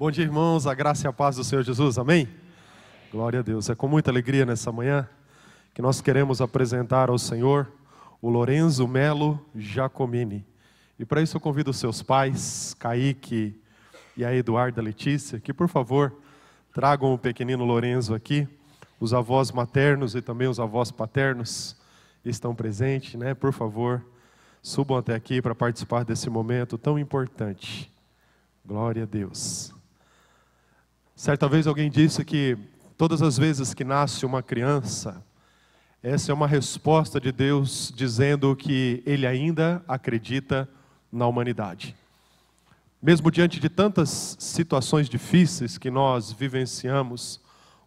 Bom dia, irmãos, a graça e a paz do Senhor Jesus, amém? Glória a Deus, é com muita alegria nessa manhã que nós queremos apresentar ao Senhor o Lorenzo Melo Giacomini. E para isso eu convido os seus pais, Kaique e a Eduarda Letícia, que por favor tragam o pequenino Lorenzo aqui. Os avós maternos e também os avós paternos estão presentes, né? Por favor, subam até aqui para participar desse momento tão importante. Glória a Deus. Certa vez alguém disse que todas as vezes que nasce uma criança, essa é uma resposta de Deus dizendo que Ele ainda acredita na humanidade. Mesmo diante de tantas situações difíceis que nós vivenciamos,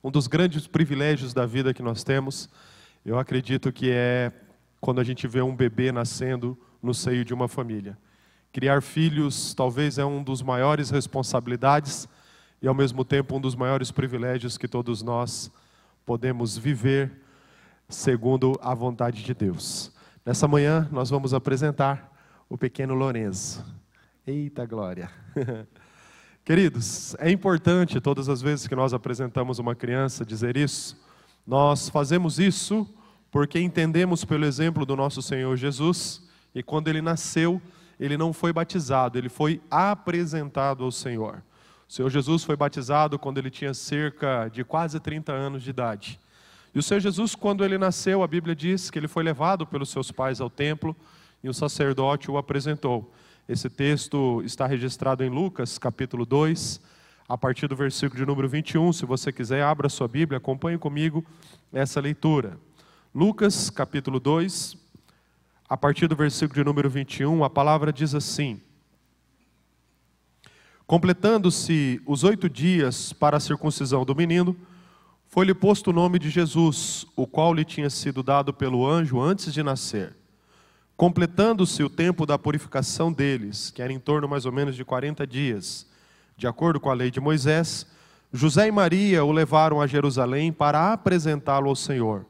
um dos grandes privilégios da vida que nós temos, eu acredito que é quando a gente vê um bebê nascendo no seio de uma família. Criar filhos talvez é um dos maiores responsabilidades e ao mesmo tempo um dos maiores privilégios que todos nós podemos viver segundo a vontade de Deus. Nessa manhã nós vamos apresentar o pequeno Lourenço. Eita glória! Queridos, é importante todas as vezes que nós apresentamos uma criança dizer isso. Nós fazemos isso porque entendemos pelo exemplo do nosso Senhor Jesus e quando ele nasceu, ele não foi batizado, ele foi apresentado ao Senhor. O Senhor Jesus foi batizado quando ele tinha cerca de quase 30 anos de idade. E o Senhor Jesus, quando ele nasceu, a Bíblia diz que ele foi levado pelos seus pais ao templo e o sacerdote o apresentou. Esse texto está registrado em Lucas, capítulo 2, a partir do versículo de número 21. Se você quiser, abra sua Bíblia, acompanhe comigo essa leitura. Lucas, capítulo 2, a partir do versículo de número 21, a palavra diz assim: Completando-se os oito dias para a circuncisão do menino, foi-lhe posto o nome de Jesus, o qual lhe tinha sido dado pelo anjo antes de nascer. Completando-se o tempo da purificação deles, que era em torno mais ou menos de 40 dias, de acordo com a lei de Moisés, José e Maria o levaram a Jerusalém para apresentá-lo ao Senhor,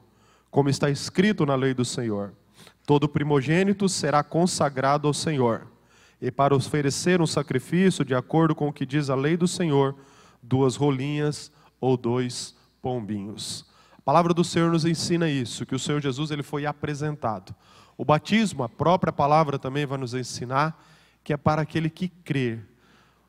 como está escrito na lei do Senhor. Todo primogênito será consagrado ao Senhor e para oferecer um sacrifício de acordo com o que diz a lei do Senhor, duas rolinhas ou dois pombinhos. A palavra do Senhor nos ensina isso, que o Senhor Jesus ele foi apresentado. O batismo, a própria palavra também vai nos ensinar que é para aquele que crê.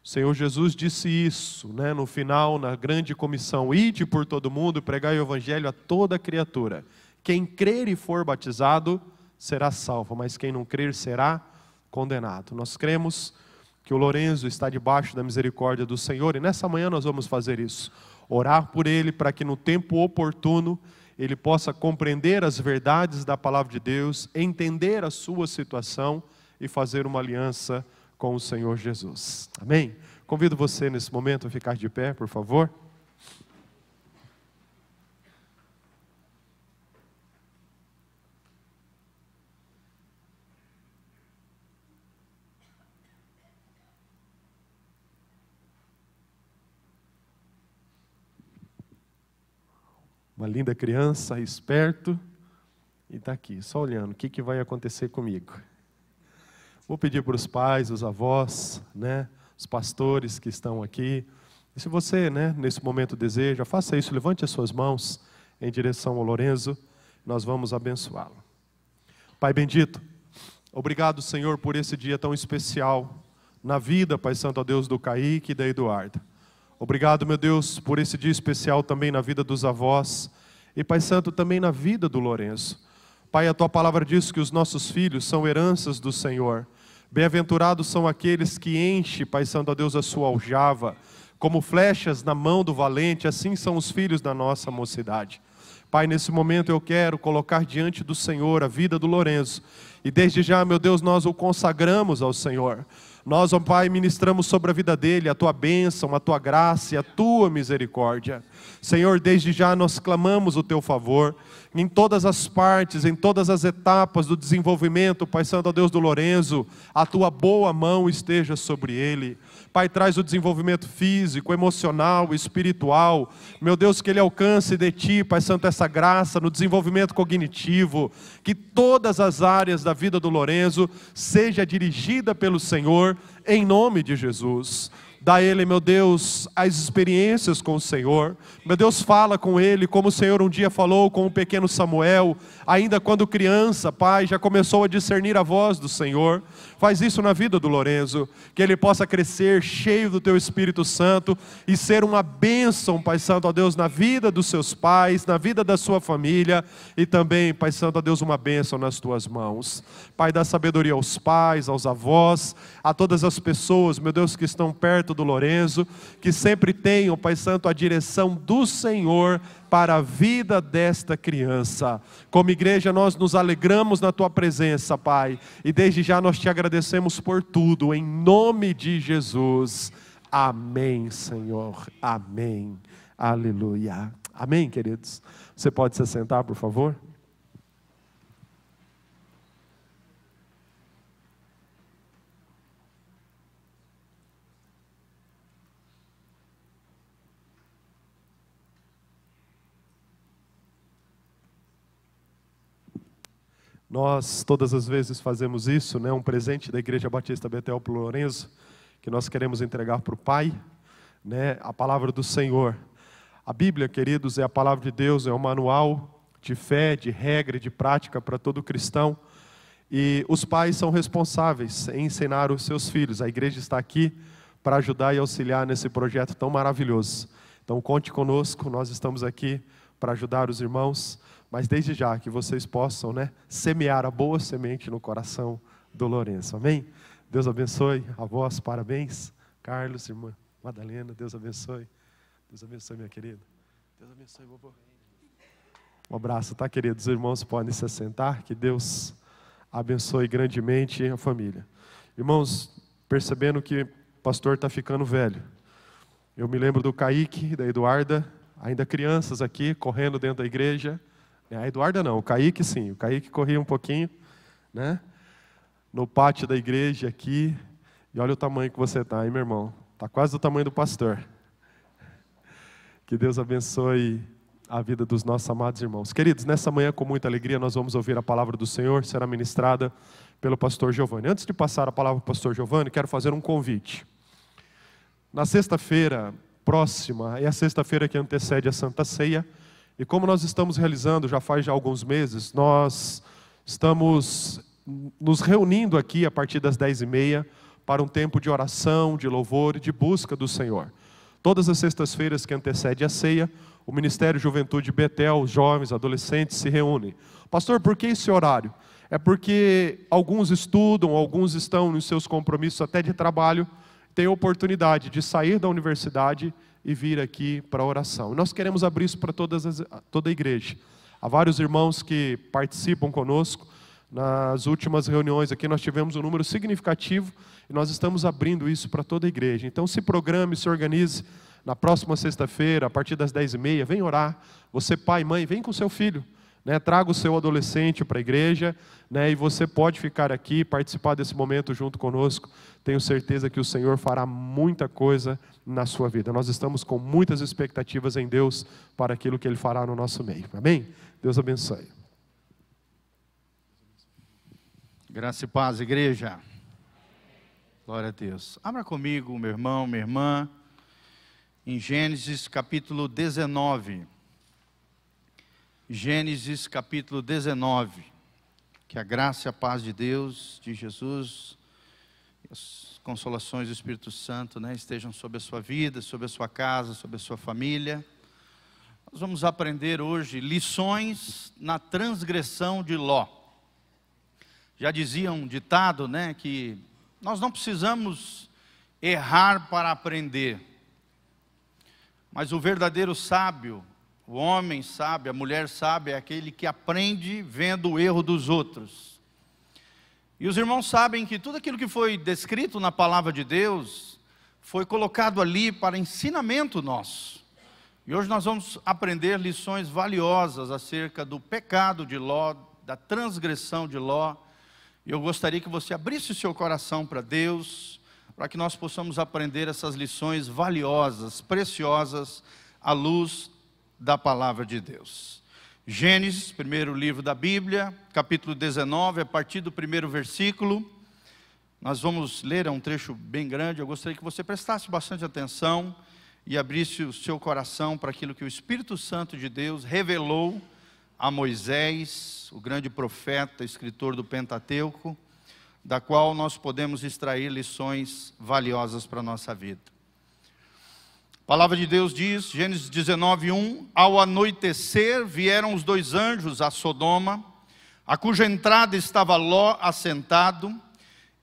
O Senhor Jesus disse isso, né, no final, na grande comissão: Ide por todo mundo pregai o evangelho a toda criatura. Quem crer e for batizado será salvo, mas quem não crer será condenado. Nós cremos que o Lorenzo está debaixo da misericórdia do Senhor e nessa manhã nós vamos fazer isso. Orar por ele para que no tempo oportuno ele possa compreender as verdades da palavra de Deus, entender a sua situação e fazer uma aliança com o Senhor Jesus. Amém? Convido você nesse momento a ficar de pé, por favor. Uma linda criança, esperto, e está aqui, só olhando, o que, que vai acontecer comigo? Vou pedir para os pais, os avós, né, os pastores que estão aqui, e se você, né, nesse momento deseja, faça isso, levante as suas mãos em direção ao Lorenzo, nós vamos abençoá-lo. Pai bendito, obrigado, Senhor, por esse dia tão especial na vida, Pai Santo, ó Deus, do Kaique e da Eduarda. Obrigado, meu Deus, por esse dia especial também na vida dos avós e, Pai Santo, também na vida do Lourenço. Pai, a tua palavra diz que os nossos filhos são heranças do Senhor. Bem-aventurados são aqueles que enchem, Pai Santo, a Deus, a sua aljava. Como flechas na mão do valente, assim são os filhos da nossa mocidade. Pai, nesse momento eu quero colocar diante do Senhor a vida do Lourenço. E desde já, meu Deus, nós o consagramos ao Senhor. Nós, ó Pai, ministramos sobre a vida dele a tua bênção, a tua graça e a tua misericórdia. Senhor, desde já nós clamamos o teu favor em todas as partes, em todas as etapas do desenvolvimento, Pai Santo, ó Deus do Lorenzo, a tua boa mão esteja sobre ele. Pai, traz o desenvolvimento físico, emocional, espiritual. Meu Deus, que ele alcance de ti, Pai Santo, essa graça no desenvolvimento cognitivo, que todas as áreas da vida do Lorenzo seja dirigida pelo Senhor, em nome de Jesus. Dá ele, meu Deus, as experiências com o Senhor. Meu Deus, fala com ele, como o Senhor um dia falou com o pequeno Samuel, ainda quando criança, Pai, já começou a discernir a voz do Senhor. Faz isso na vida do Lorenzo, que ele possa crescer cheio do teu Espírito Santo e ser uma bênção, Pai Santo, ó Deus, na vida dos seus pais, na vida da sua família e também, Pai Santo, ó Deus, uma bênção nas tuas mãos. Pai, dá sabedoria aos pais, aos avós, a todas as pessoas, meu Deus, que estão perto do Lorenzo, que sempre tenham, Pai Santo, a direção do Senhor para a vida desta criança. Como igreja, nós nos alegramos na tua presença, Pai, e desde já nós te agradecemos por tudo, em nome de Jesus. Amém, Senhor. Amém. Aleluia. Amém, queridos. Você pode se sentar, por favor? Nós todas as vezes fazemos isso, né? Um presente da Igreja Batista Betel para Lourenço, que nós queremos entregar para o Pai, né? A palavra do Senhor. A Bíblia, queridos, é a palavra de Deus, é um manual de fé, de regra, de prática para todo cristão. E os pais são responsáveis em ensinar os seus filhos. A igreja está aqui para ajudar e auxiliar nesse projeto tão maravilhoso. Então conte conosco, nós estamos aqui para ajudar os irmãos mas desde já que vocês possam né, semear a boa semente no coração do Lourenço. Amém? Deus abençoe a vós, parabéns. Carlos, irmã Madalena, Deus abençoe. Deus abençoe, minha querida. Deus abençoe, vovô. Um abraço, tá, queridos? Os irmãos podem se assentar. Que Deus abençoe grandemente a família. Irmãos, percebendo que o pastor está ficando velho. Eu me lembro do Kaique, da Eduarda, ainda crianças aqui, correndo dentro da igreja. É, a Eduarda não, o Kaique sim, o Kaique corria um pouquinho, né? No pátio da igreja aqui, e olha o tamanho que você está, hein, meu irmão? Está quase do tamanho do pastor. Que Deus abençoe a vida dos nossos amados irmãos. Queridos, nessa manhã, com muita alegria, nós vamos ouvir a palavra do Senhor, será ministrada pelo pastor Giovanni. Antes de passar a palavra para o pastor Giovanni, quero fazer um convite. Na sexta-feira próxima, é a sexta-feira que antecede a Santa Ceia, e como nós estamos realizando já faz já alguns meses, nós estamos nos reunindo aqui a partir das dez e meia para um tempo de oração, de louvor e de busca do Senhor. Todas as sextas-feiras que antecede a ceia, o Ministério Juventude Betel, os jovens, adolescentes se reúnem. Pastor, por que esse horário? É porque alguns estudam, alguns estão nos seus compromissos até de trabalho, têm oportunidade de sair da universidade e vir aqui para a oração. nós queremos abrir isso para todas as, toda a igreja. Há vários irmãos que participam conosco. Nas últimas reuniões aqui nós tivemos um número significativo e nós estamos abrindo isso para toda a igreja. Então se programe, se organize. Na próxima sexta-feira, a partir das dez e meia, vem orar. Você, pai, mãe, vem com seu filho. Né, traga o seu adolescente para a igreja, né, e você pode ficar aqui, participar desse momento junto conosco. Tenho certeza que o Senhor fará muita coisa na sua vida. Nós estamos com muitas expectativas em Deus para aquilo que Ele fará no nosso meio. Amém? Deus abençoe. Graça e paz, igreja. Glória a Deus. Abra comigo, meu irmão, minha irmã, em Gênesis capítulo 19. Gênesis capítulo 19. Que a graça e a paz de Deus, de Jesus, as consolações do Espírito Santo né, estejam sobre a sua vida, sobre a sua casa, sobre a sua família. Nós vamos aprender hoje lições na transgressão de Ló. Já dizia um ditado, né, que nós não precisamos errar para aprender. Mas o verdadeiro sábio o homem sábio, a mulher sábia é aquele que aprende vendo o erro dos outros. E os irmãos sabem que tudo aquilo que foi descrito na palavra de Deus foi colocado ali para ensinamento nosso. E hoje nós vamos aprender lições valiosas acerca do pecado de Ló, da transgressão de Ló. E eu gostaria que você abrisse o seu coração para Deus, para que nós possamos aprender essas lições valiosas, preciosas, à luz da palavra de Deus. Gênesis, primeiro livro da Bíblia, capítulo 19, a partir do primeiro versículo, nós vamos ler, é um trecho bem grande, eu gostaria que você prestasse bastante atenção e abrisse o seu coração para aquilo que o Espírito Santo de Deus revelou a Moisés, o grande profeta, escritor do Pentateuco, da qual nós podemos extrair lições valiosas para a nossa vida. A palavra de Deus diz, Gênesis 19, 1: Ao anoitecer vieram os dois anjos a Sodoma, a cuja entrada estava Ló assentado.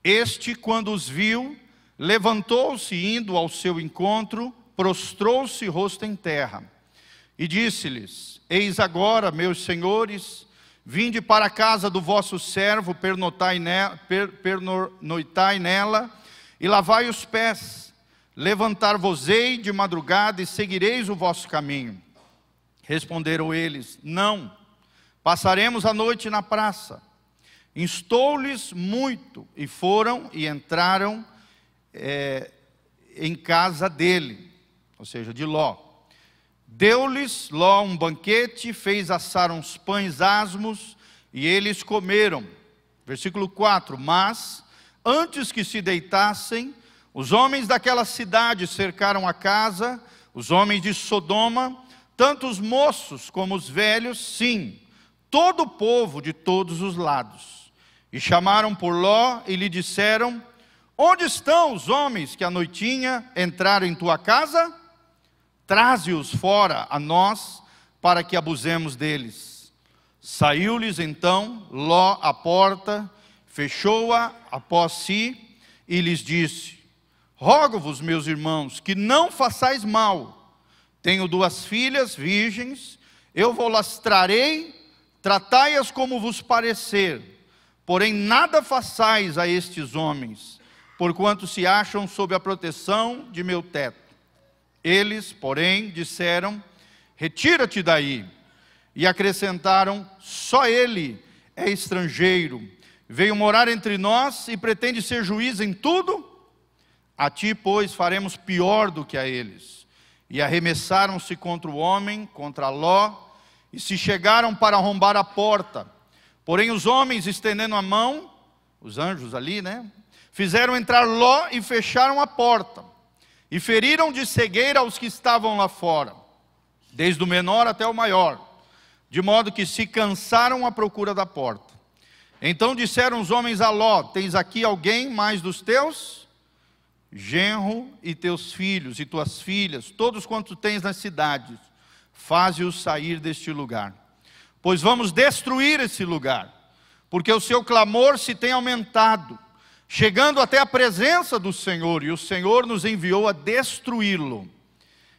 Este, quando os viu, levantou-se indo ao seu encontro, prostrou-se rosto em terra e disse-lhes: Eis agora, meus senhores, vinde para a casa do vosso servo, pernoitai nela, per, pernoitai nela e lavai os pés. Levantar-vos-ei de madrugada e seguireis o vosso caminho. Responderam eles: Não, passaremos a noite na praça. Instou-lhes muito, e foram e entraram é, em casa dele, ou seja, de Ló. Deu-lhes Ló um banquete, fez assar uns pães asmos, e eles comeram. Versículo 4: Mas, antes que se deitassem, os homens daquela cidade cercaram a casa, os homens de Sodoma, tanto os moços como os velhos, sim, todo o povo de todos os lados e chamaram por Ló e lhe disseram: Onde estão os homens que à noitinha entraram em tua casa? Traze-os fora a nós, para que abusemos deles. Saiu-lhes então Ló à porta, fechou-a após si e lhes disse: Rogo-vos, meus irmãos, que não façais mal. Tenho duas filhas virgens, eu vou-las trarei, tratai-as como vos parecer Porém, nada façais a estes homens, porquanto se acham sob a proteção de meu teto. Eles, porém, disseram: Retira-te daí. E acrescentaram: Só ele é estrangeiro, veio morar entre nós e pretende ser juiz em tudo? A ti, pois, faremos pior do que a eles. E arremessaram-se contra o homem, contra Ló, e se chegaram para arrombar a porta. Porém, os homens, estendendo a mão, os anjos ali, né? Fizeram entrar Ló e fecharam a porta. E feriram de cegueira os que estavam lá fora, desde o menor até o maior, de modo que se cansaram à procura da porta. Então disseram os homens a Ló: Tens aqui alguém mais dos teus? Genro e teus filhos e tuas filhas, todos quantos tens nas cidades, faze-os sair deste lugar pois vamos destruir esse lugar, porque o seu clamor se tem aumentado, chegando até a presença do Senhor, e o Senhor nos enviou a destruí-lo.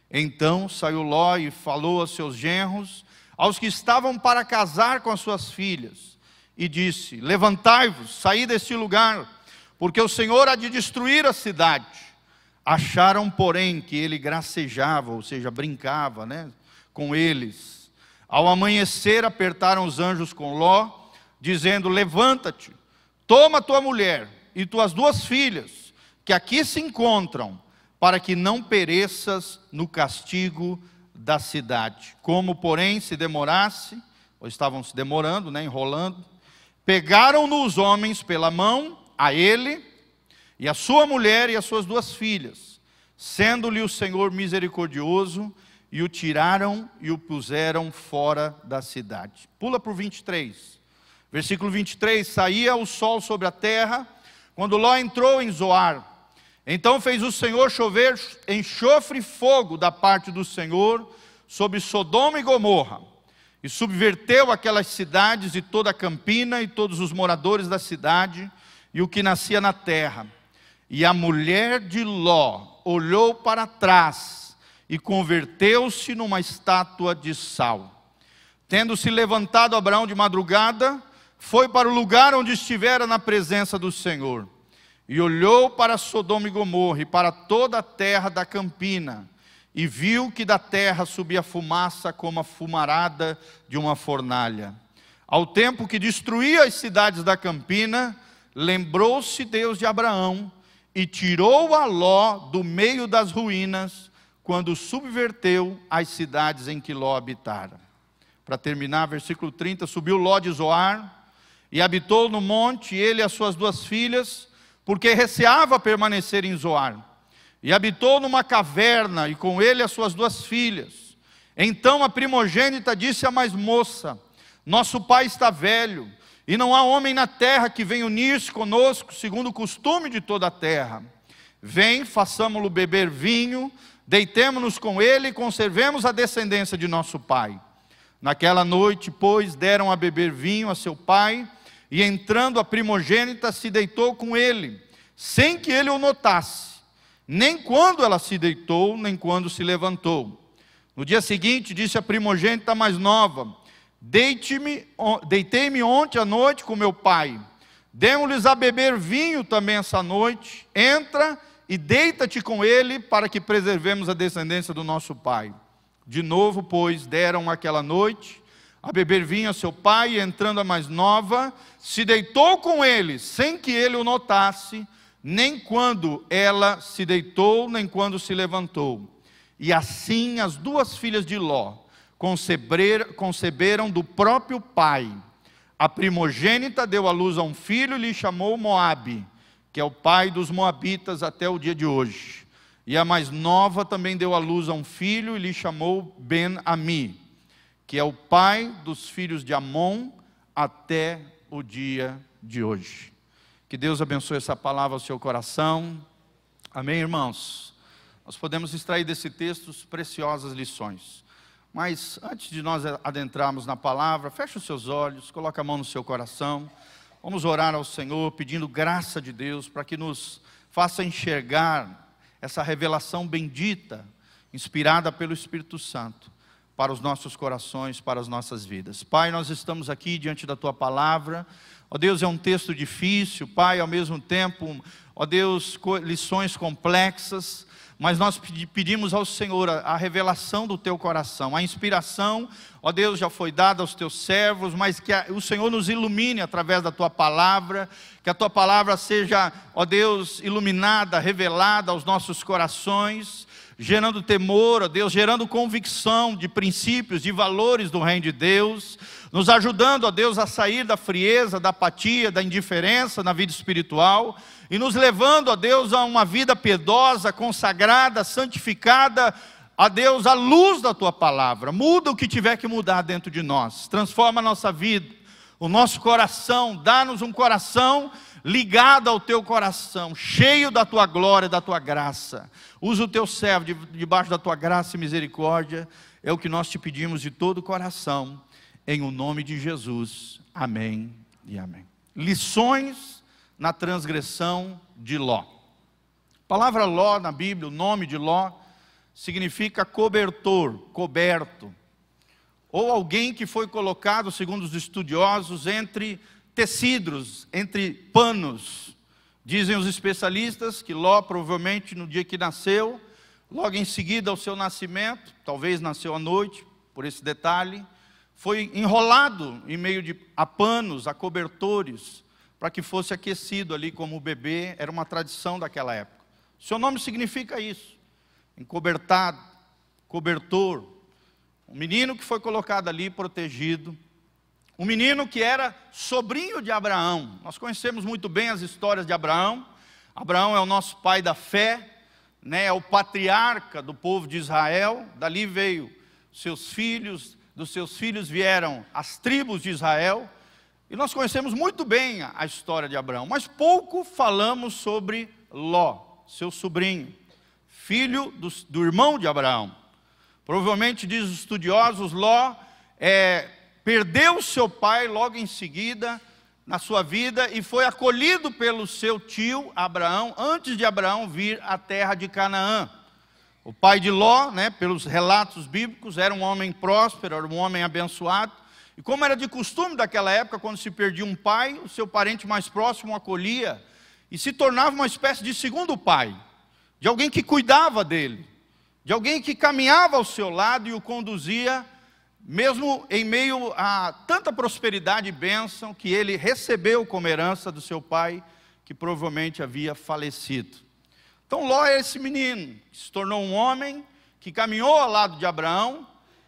Então saiu Ló e falou a seus genros, aos que estavam para casar com as suas filhas, e disse: Levantai-vos, saí deste lugar, porque o Senhor há de destruir a cidade. Acharam, porém, que ele gracejava, ou seja, brincava né, com eles ao amanhecer, apertaram os anjos com Ló, dizendo: Levanta-te, toma tua mulher e tuas duas filhas, que aqui se encontram, para que não pereças no castigo da cidade. Como, porém, se demorasse, ou estavam se demorando, né, enrolando, pegaram-no os homens pela mão, a ele, e a sua mulher e as suas duas filhas, sendo-lhe o Senhor misericordioso, e o tiraram e o puseram fora da cidade. Pula para o 23. Versículo 23: Saía o sol sobre a terra, quando Ló entrou em Zoar. Então fez o Senhor chover enxofre e fogo da parte do Senhor sobre Sodoma e Gomorra, e subverteu aquelas cidades e toda a campina e todos os moradores da cidade e o que nascia na terra. E a mulher de Ló olhou para trás e converteu-se numa estátua de sal. Tendo se levantado Abraão de madrugada, foi para o lugar onde estivera na presença do Senhor, e olhou para Sodoma e Gomorra e para toda a terra da campina, e viu que da terra subia fumaça como a fumarada de uma fornalha. Ao tempo que destruía as cidades da campina, lembrou-se Deus de Abraão e tirou a Ló do meio das ruínas quando subverteu as cidades em que Ló habitara. Para terminar, versículo 30, subiu Ló de Zoar e habitou no monte, ele e as suas duas filhas, porque receava permanecer em Zoar. E habitou numa caverna, e com ele as suas duas filhas. Então a primogênita disse à mais moça: Nosso pai está velho, e não há homem na terra que venha unir-se conosco, segundo o costume de toda a terra. Vem, façamo-lo beber vinho, deitemo-nos com ele e conservemos a descendência de nosso pai. Naquela noite, pois, deram a beber vinho a seu pai, e entrando a primogênita se deitou com ele, sem que ele o notasse, nem quando ela se deitou, nem quando se levantou. No dia seguinte, disse a primogênita mais nova: Deitei-me ontem à noite com meu pai, demos-lhes a beber vinho também essa noite, entra e deita-te com ele, para que preservemos a descendência do nosso pai. De novo, pois, deram aquela noite a beber vinho a seu pai, e entrando a mais nova, se deitou com ele, sem que ele o notasse, nem quando ela se deitou, nem quando se levantou. E assim as duas filhas de Ló conceberam do próprio pai. A primogênita deu à luz a um filho e lhe chamou Moabe, que é o pai dos moabitas até o dia de hoje. E a mais nova também deu à luz a um filho e lhe chamou Ben-Ami que é o pai dos filhos de Amon até o dia de hoje. Que Deus abençoe essa palavra ao seu coração. Amém, irmãos? Nós podemos extrair desse texto preciosas lições. Mas antes de nós adentrarmos na palavra, feche os seus olhos, coloque a mão no seu coração. Vamos orar ao Senhor pedindo graça de Deus para que nos faça enxergar essa revelação bendita, inspirada pelo Espírito Santo para os nossos corações, para as nossas vidas. Pai, nós estamos aqui diante da tua palavra. Ó Deus, é um texto difícil, Pai, ao mesmo tempo, ó Deus, lições complexas, mas nós pedimos ao Senhor a revelação do teu coração, a inspiração, ó Deus, já foi dada aos teus servos, mas que o Senhor nos ilumine através da tua palavra, que a tua palavra seja, ó Deus, iluminada, revelada aos nossos corações, gerando temor a Deus, gerando convicção de princípios, de valores do reino de Deus, nos ajudando a Deus a sair da frieza, da apatia, da indiferença na vida espiritual e nos levando a Deus a uma vida piedosa, consagrada, santificada a Deus à luz da tua palavra. Muda o que tiver que mudar dentro de nós, transforma a nossa vida, o nosso coração, dá-nos um coração ligado ao teu coração, cheio da tua glória, da tua graça. Usa o teu servo debaixo da tua graça e misericórdia. É o que nós te pedimos de todo o coração, em o nome de Jesus. Amém e amém. Lições na transgressão de Ló. A palavra Ló na Bíblia, o nome de Ló, significa cobertor, coberto, ou alguém que foi colocado, segundo os estudiosos, entre tecidos, entre panos. Dizem os especialistas que Ló, provavelmente no dia que nasceu, logo em seguida ao seu nascimento, talvez nasceu à noite, por esse detalhe, foi enrolado em meio de, a panos, a cobertores, para que fosse aquecido ali como bebê, era uma tradição daquela época. Seu nome significa isso, encobertado, cobertor, um menino que foi colocado ali, protegido, um menino que era sobrinho de Abraão. Nós conhecemos muito bem as histórias de Abraão. Abraão é o nosso pai da fé, né, é o patriarca do povo de Israel. Dali veio seus filhos, dos seus filhos vieram as tribos de Israel. E nós conhecemos muito bem a história de Abraão, mas pouco falamos sobre Ló, seu sobrinho, filho do, do irmão de Abraão. Provavelmente, diz os estudiosos, Ló é perdeu seu pai logo em seguida na sua vida e foi acolhido pelo seu tio Abraão antes de Abraão vir à terra de Canaã. O pai de Ló, né, pelos relatos bíblicos, era um homem próspero, era um homem abençoado. E como era de costume daquela época, quando se perdia um pai, o seu parente mais próximo o acolhia e se tornava uma espécie de segundo pai, de alguém que cuidava dele, de alguém que caminhava ao seu lado e o conduzia mesmo em meio a tanta prosperidade e bênção que ele recebeu como herança do seu pai, que provavelmente havia falecido. Então Ló é esse menino, que se tornou um homem, que caminhou ao lado de Abraão,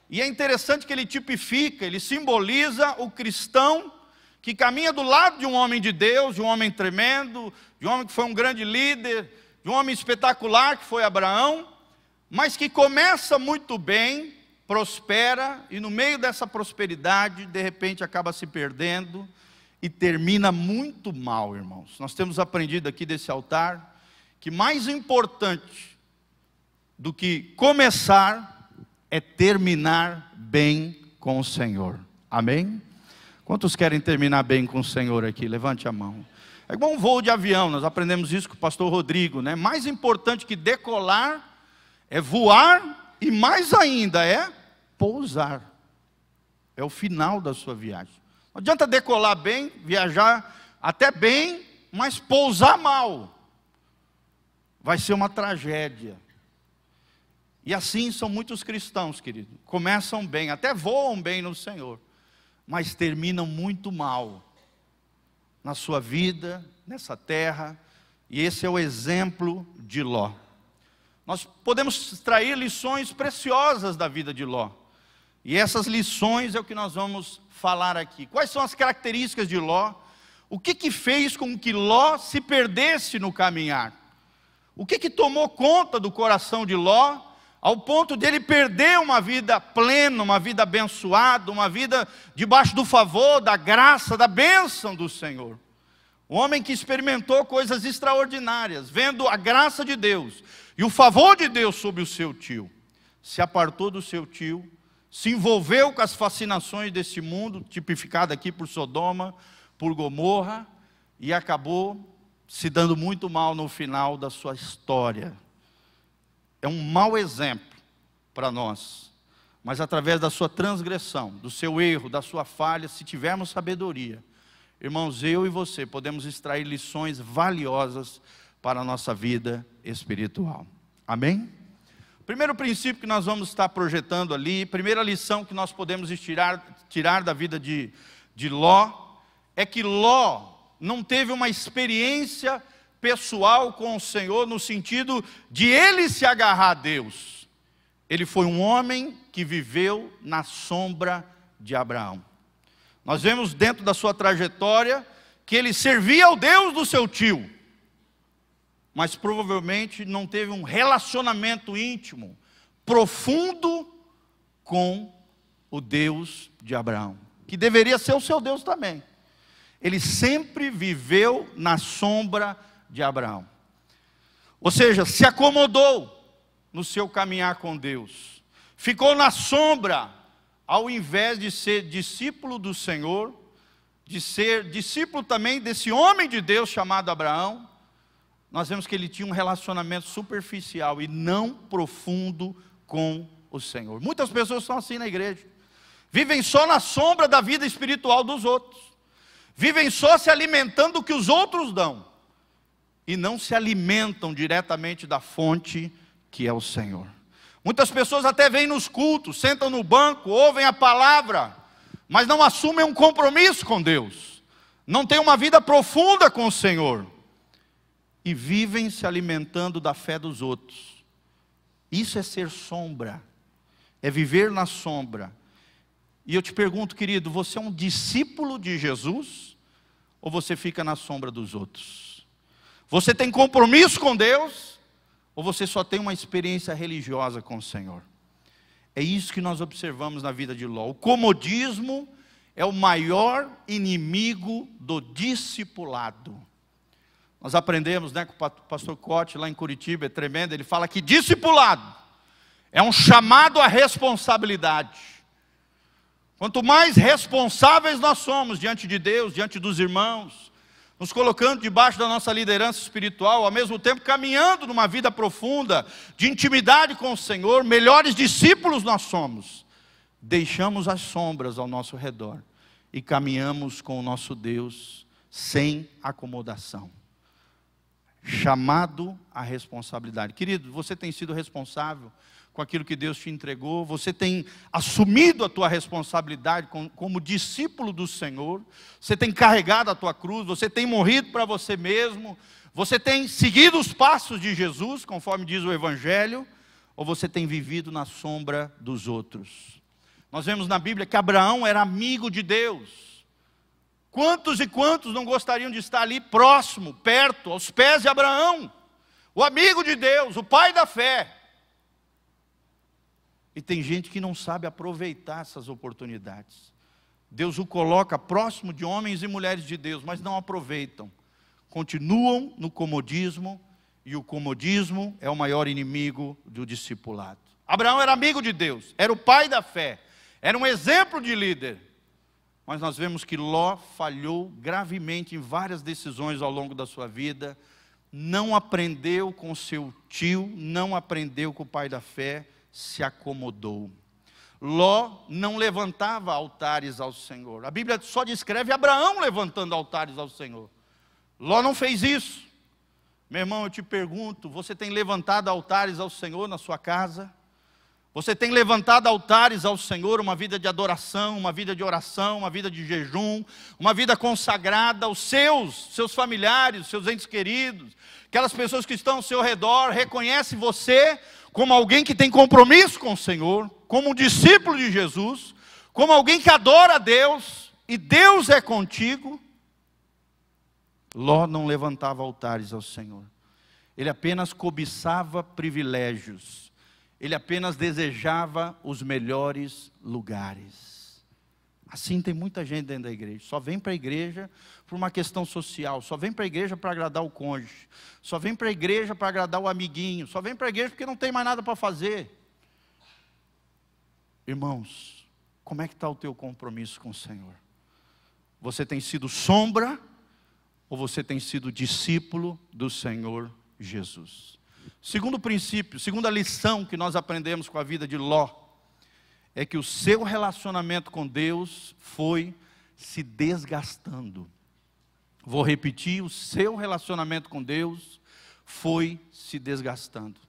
e é interessante que ele tipifica, ele simboliza o cristão que caminha do lado de um homem de Deus, de um homem tremendo, de um homem que foi um grande líder, de um homem espetacular que foi Abraão, mas que começa muito bem, prospera e no meio dessa prosperidade, de repente acaba se perdendo e termina muito mal, irmãos. Nós temos aprendido aqui desse altar que mais importante do que começar é terminar bem com o Senhor. Amém? Quantos querem terminar bem com o Senhor aqui? Levante a mão. É igual um voo de avião, nós aprendemos isso com o pastor Rodrigo, né? Mais importante que decolar é voar e mais ainda é pousar. É o final da sua viagem. Não adianta decolar bem, viajar até bem, mas pousar mal. Vai ser uma tragédia. E assim são muitos cristãos, querido. Começam bem, até voam bem no Senhor, mas terminam muito mal na sua vida, nessa terra. E esse é o exemplo de Ló. Nós podemos extrair lições preciosas da vida de Ló. E essas lições é o que nós vamos falar aqui. Quais são as características de Ló? O que, que fez com que Ló se perdesse no caminhar? O que, que tomou conta do coração de Ló ao ponto dele perder uma vida plena, uma vida abençoada, uma vida debaixo do favor, da graça, da bênção do Senhor. Um homem que experimentou coisas extraordinárias, vendo a graça de Deus e o favor de Deus sobre o seu tio. Se apartou do seu tio, se envolveu com as fascinações desse mundo, tipificado aqui por Sodoma, por Gomorra, e acabou se dando muito mal no final da sua história é um mau exemplo para nós. Mas através da sua transgressão, do seu erro, da sua falha, se tivermos sabedoria, irmãos, eu e você podemos extrair lições valiosas para a nossa vida espiritual. Amém? Primeiro princípio que nós vamos estar projetando ali, primeira lição que nós podemos tirar, tirar da vida de, de Ló, é que Ló não teve uma experiência pessoal com o Senhor, no sentido de ele se agarrar a Deus. Ele foi um homem que viveu na sombra de Abraão. Nós vemos dentro da sua trajetória que ele servia ao Deus do seu tio, mas provavelmente não teve um relacionamento íntimo, profundo com o Deus de Abraão, que deveria ser o seu Deus também. Ele sempre viveu na sombra de Abraão. Ou seja, se acomodou no seu caminhar com Deus, ficou na sombra, ao invés de ser discípulo do Senhor, de ser discípulo também desse homem de Deus chamado Abraão, nós vemos que ele tinha um relacionamento superficial e não profundo com o Senhor. Muitas pessoas são assim na igreja, vivem só na sombra da vida espiritual dos outros, vivem só se alimentando do que os outros dão e não se alimentam diretamente da fonte que é o Senhor. Muitas pessoas até vêm nos cultos, sentam no banco, ouvem a palavra, mas não assumem um compromisso com Deus, não têm uma vida profunda com o Senhor e vivem se alimentando da fé dos outros. Isso é ser sombra, é viver na sombra. E eu te pergunto, querido, você é um discípulo de Jesus ou você fica na sombra dos outros? Você tem compromisso com Deus? Ou você só tem uma experiência religiosa com o Senhor? É isso que nós observamos na vida de Ló. O comodismo é o maior inimigo do discipulado. Nós aprendemos né, com o pastor Cote lá em Curitiba, é tremendo, ele fala que discipulado é um chamado à responsabilidade. Quanto mais responsáveis nós somos diante de Deus, diante dos irmãos, nos colocando debaixo da nossa liderança espiritual, ao mesmo tempo caminhando numa vida profunda, de intimidade com o Senhor, melhores discípulos nós somos. Deixamos as sombras ao nosso redor e caminhamos com o nosso Deus sem acomodação. Chamado à responsabilidade. Querido, você tem sido responsável com aquilo que Deus te entregou, você tem assumido a tua responsabilidade como, discípulo do Senhor, você tem carregado a tua cruz, você tem morrido para você mesmo, você tem seguido os passos de Jesus, conforme diz o Evangelho, ou você tem vivido na sombra dos outros? Nós vemos na Bíblia que Abraão era amigo de Deus. Quantos e quantos não gostariam de estar ali próximo, perto, aos pés de Abraão, o amigo de Deus, o pai da fé? E tem gente que não sabe aproveitar essas oportunidades. Deus o coloca próximo de homens e mulheres de Deus, mas não aproveitam. Continuam no comodismo, e o comodismo é o maior inimigo do discipulado. Abraão era amigo de Deus, era o pai da fé, era um exemplo de líder. Mas nós vemos que Ló falhou gravemente em várias decisões ao longo da sua vida, não aprendeu com seu tio, não aprendeu com o pai da fé, se acomodou. Ló não levantava altares ao Senhor. A Bíblia só descreve Abraão levantando altares ao Senhor. Ló não fez isso. Meu irmão, eu te pergunto: você tem levantado altares ao Senhor na sua casa? Você tem levantado altares ao Senhor, uma vida de adoração, uma vida de oração, uma vida de jejum, uma vida consagrada aos seus, seus familiares, seus entes queridos, aquelas pessoas que estão ao seu redor, reconhece você como alguém que tem compromisso com o Senhor, como um discípulo de Jesus, como alguém que adora a Deus e Deus é contigo. Ló não levantava altares ao Senhor. Ele apenas cobiçava privilégios ele apenas desejava os melhores lugares. Assim tem muita gente dentro da igreja. Só vem para a igreja por uma questão social, só vem para a igreja para agradar o cônjuge, só vem para a igreja para agradar o amiguinho, só vem para a igreja porque não tem mais nada para fazer. Irmãos, como é que está o teu compromisso com o Senhor? Você tem sido sombra ou você tem sido discípulo do Senhor Jesus? Segundo princípio, segunda lição que nós aprendemos com a vida de Ló, é que o seu relacionamento com Deus foi se desgastando. Vou repetir: o seu relacionamento com Deus foi se desgastando.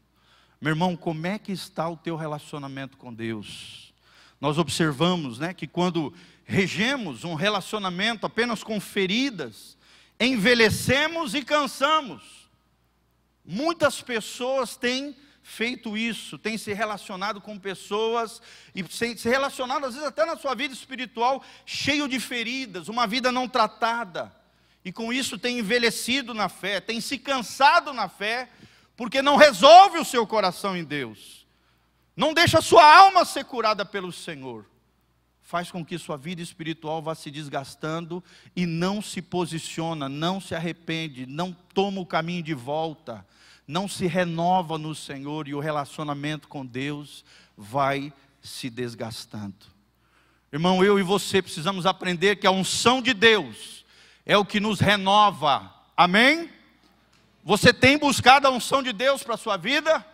Meu irmão, como é que está o teu relacionamento com Deus? Nós observamos, né, que quando regemos um relacionamento apenas com feridas, envelhecemos e cansamos. Muitas pessoas têm feito isso, têm se relacionado com pessoas e se relacionado às vezes até na sua vida espiritual cheio de feridas, uma vida não tratada. E com isso tem envelhecido na fé, tem se cansado na fé, porque não resolve o seu coração em Deus. Não deixa a sua alma ser curada pelo Senhor. Faz com que sua vida espiritual vá se desgastando e não se posiciona, não se arrepende, não toma o caminho de volta não se renova no Senhor e o relacionamento com Deus vai se desgastando. Irmão, eu e você precisamos aprender que a unção de Deus é o que nos renova. Amém? Você tem buscado a unção de Deus para a sua vida?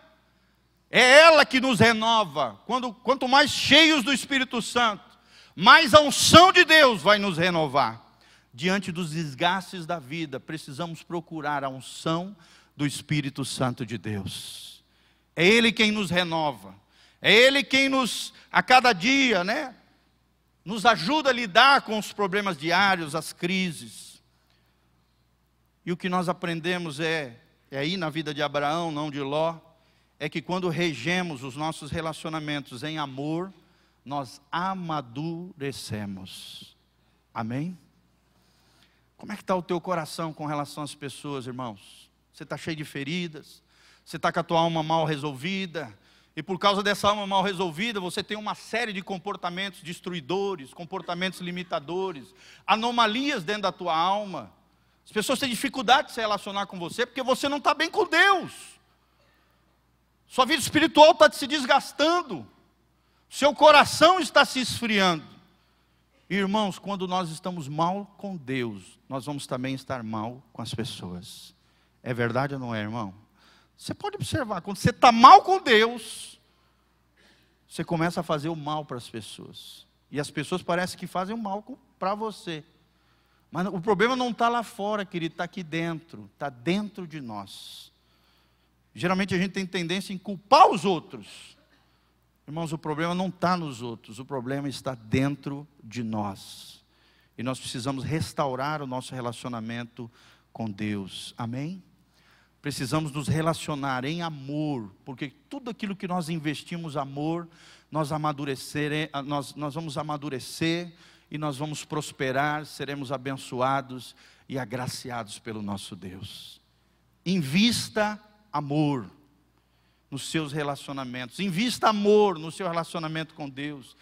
É ela que nos renova. Quando, quanto mais cheios do Espírito Santo, mais a unção de Deus vai nos renovar. Diante dos desgastes da vida, precisamos procurar a unção do Espírito Santo de Deus. É Ele quem nos renova, é Ele quem nos, a cada dia, né, nos ajuda a lidar com os problemas diários, as crises. E o que nós aprendemos é, é aí na vida de Abraão, não de Ló, é que quando regemos os nossos relacionamentos em amor, nós amadurecemos. Amém? Como é que está o teu coração com relação às pessoas, irmãos? Você está cheio de feridas, você está com a tua alma mal resolvida, e por causa dessa alma mal resolvida, você tem uma série de comportamentos destruidores, comportamentos limitadores, anomalias dentro da tua alma. As pessoas têm dificuldade de se relacionar com você porque você não está bem com Deus. Sua vida espiritual está se desgastando. Seu coração está se esfriando. Irmãos, quando nós estamos mal com Deus, nós vamos também estar mal com as pessoas. É verdade ou não é, irmão? Você pode observar, quando você está mal com Deus, você começa a fazer o mal para as pessoas. E as pessoas parecem que fazem o mal para você. Mas o problema não está lá fora, querido, está aqui dentro, está dentro de nós. Geralmente a gente tem tendência em culpar os outros. Irmãos, o problema não está nos outros, o problema está dentro de nós. E nós precisamos restaurar o nosso relacionamento com Deus. Amém? Precisamos nos relacionar em amor, porque tudo aquilo que nós investimos amor, nós amadurecer, nós, nós vamos amadurecer e e nós vamos prosperar, seremos abençoados e agraciados pelo nosso Deus. Invista amor nos seus relacionamentos, invista amor no seu relacionamento com Deus.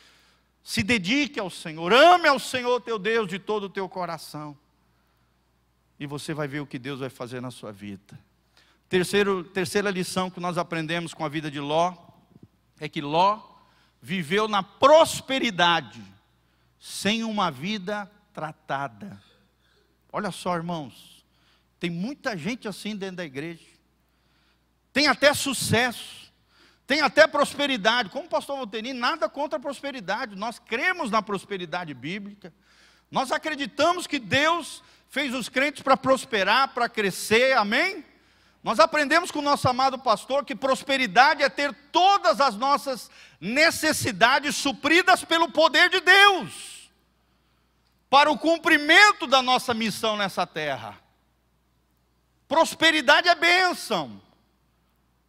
Se dedique ao Senhor, ame ao Senhor teu Deus de todo o teu coração. E você vai ver o que Deus vai fazer na sua vida. Terceiro, terceira lição que nós aprendemos com a vida de Ló é que Ló viveu na prosperidade, sem uma vida tratada. Olha só, irmãos, tem muita gente assim dentro da igreja, tem até sucesso, tem até prosperidade. Como o pastor Volteni, nada contra a prosperidade, nós cremos na prosperidade bíblica, nós acreditamos que Deus fez os crentes para prosperar, para crescer, amém? Nós aprendemos com o nosso amado pastor que prosperidade é ter todas as nossas necessidades supridas pelo poder de Deus, para o cumprimento da nossa missão nessa terra. Prosperidade é bênção.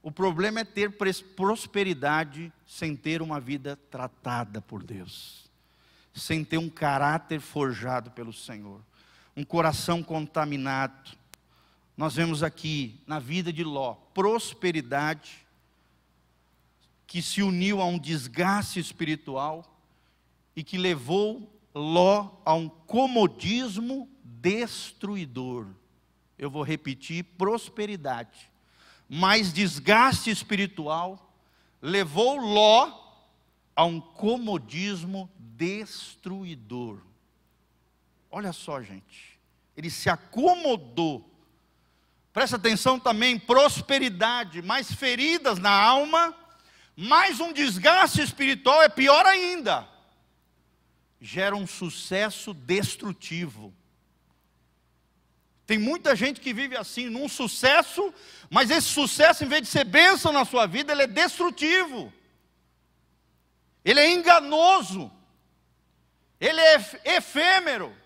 O problema é ter prosperidade sem ter uma vida tratada por Deus, sem ter um caráter forjado pelo Senhor, um coração contaminado nós vemos aqui na vida de Ló prosperidade que se uniu a um desgaste espiritual e que levou Ló a um comodismo destruidor. Eu vou repetir: prosperidade, mais desgaste espiritual levou Ló a um comodismo destruidor. Olha só, gente, ele se acomodou Presta atenção também, prosperidade, mais feridas na alma, mais um desgaste espiritual é pior ainda. Gera um sucesso destrutivo. Tem muita gente que vive assim, num sucesso, mas esse sucesso, em vez de ser bênção na sua vida, ele é destrutivo. Ele é enganoso. Ele é efêmero.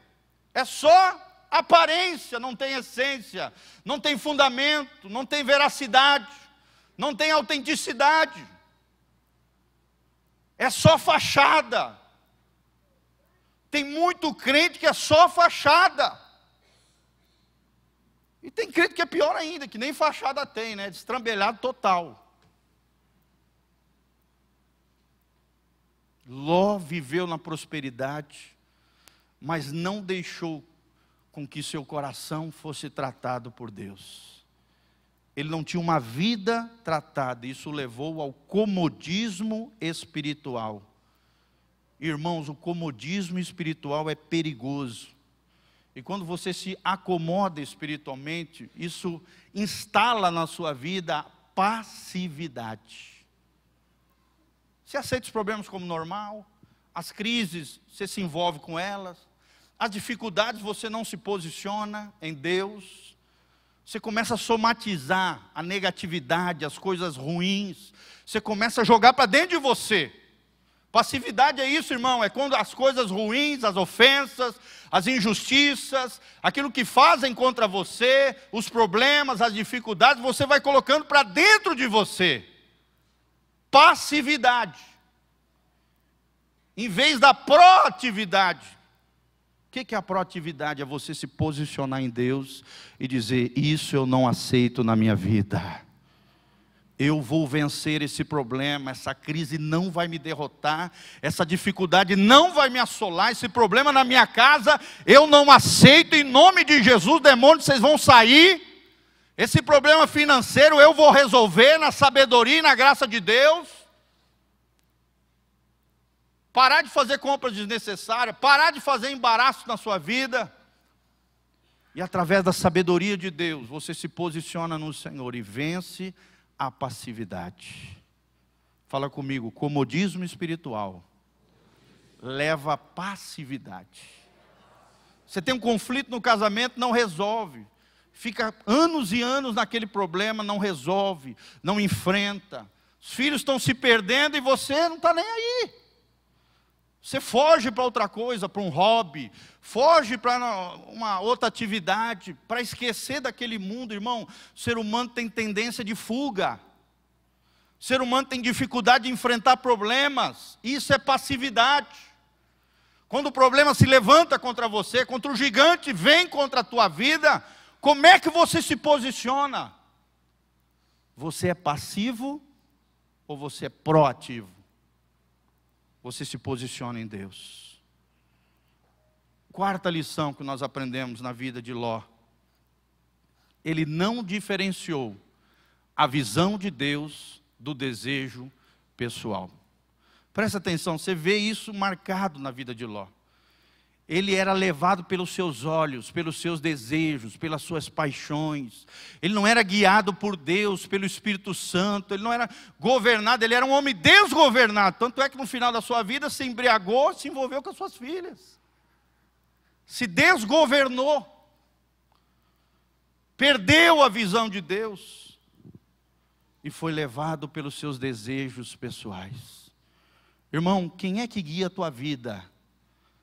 É só aparência, não tem essência, não tem fundamento, não tem veracidade, não tem autenticidade. É só fachada. Tem muito crente que é só fachada. E tem crente que é pior ainda, que nem fachada tem, né? Destrambelhado total. Ló viveu na prosperidade, mas não deixou com que seu coração fosse tratado por Deus. Ele não tinha uma vida tratada, isso levou ao comodismo espiritual. Irmãos, o comodismo espiritual é perigoso. E quando você se acomoda espiritualmente, isso instala na sua vida passividade. Você aceita os problemas como normal, as crises, você se envolve com elas, as dificuldades você não se posiciona em Deus, você começa a somatizar a negatividade, as coisas ruins, você começa a jogar para dentro de você. Passividade é isso, irmão, é quando as coisas ruins, as ofensas, as injustiças, aquilo que fazem contra você, os problemas, as dificuldades, você vai colocando para dentro de você. Passividade. Em vez da proatividade. O que é a proatividade? É você se posicionar em Deus e dizer: Isso eu não aceito na minha vida. Eu vou vencer esse problema, essa crise não vai me derrotar, essa dificuldade não vai me assolar, esse problema na minha casa eu não aceito, em nome de Jesus, demônios, vocês vão sair. Esse problema financeiro eu vou resolver na sabedoria e na graça de Deus parar de fazer compras desnecessárias, parar de fazer embaraço na sua vida. E através da sabedoria de Deus, você se posiciona no Senhor e vence a passividade. Fala comigo, comodismo espiritual leva à passividade. Você tem um conflito no casamento, não resolve. Fica anos e anos naquele problema, não resolve, não enfrenta. Os filhos estão se perdendo e você não está nem aí. Você foge para outra coisa, para um hobby, foge para uma outra atividade, para esquecer daquele mundo, irmão. O ser humano tem tendência de fuga. O ser humano tem dificuldade de enfrentar problemas. Isso é passividade. quando o problema se levanta contra você, contra o gigante vem contra a tua vida, como é que você se posiciona? Você é passivo ou você é proativo? Você se posiciona em Deus. Quarta lição que nós aprendemos na vida de Ló. Ele não diferenciou a visão de Deus do desejo pessoal. Presta atenção, você vê isso marcado na vida de Ló. Ele era levado pelos seus olhos, pelos seus desejos, pelas suas paixões. Ele não era guiado por Deus, pelo Espírito Santo. Ele não era governado, ele era um homem desgovernado. Tanto é que no final da sua vida se embriagou, se envolveu com as suas filhas. Se desgovernou. Perdeu a visão de Deus. E foi levado pelos seus desejos pessoais. Irmão, quem é que guia a tua vida?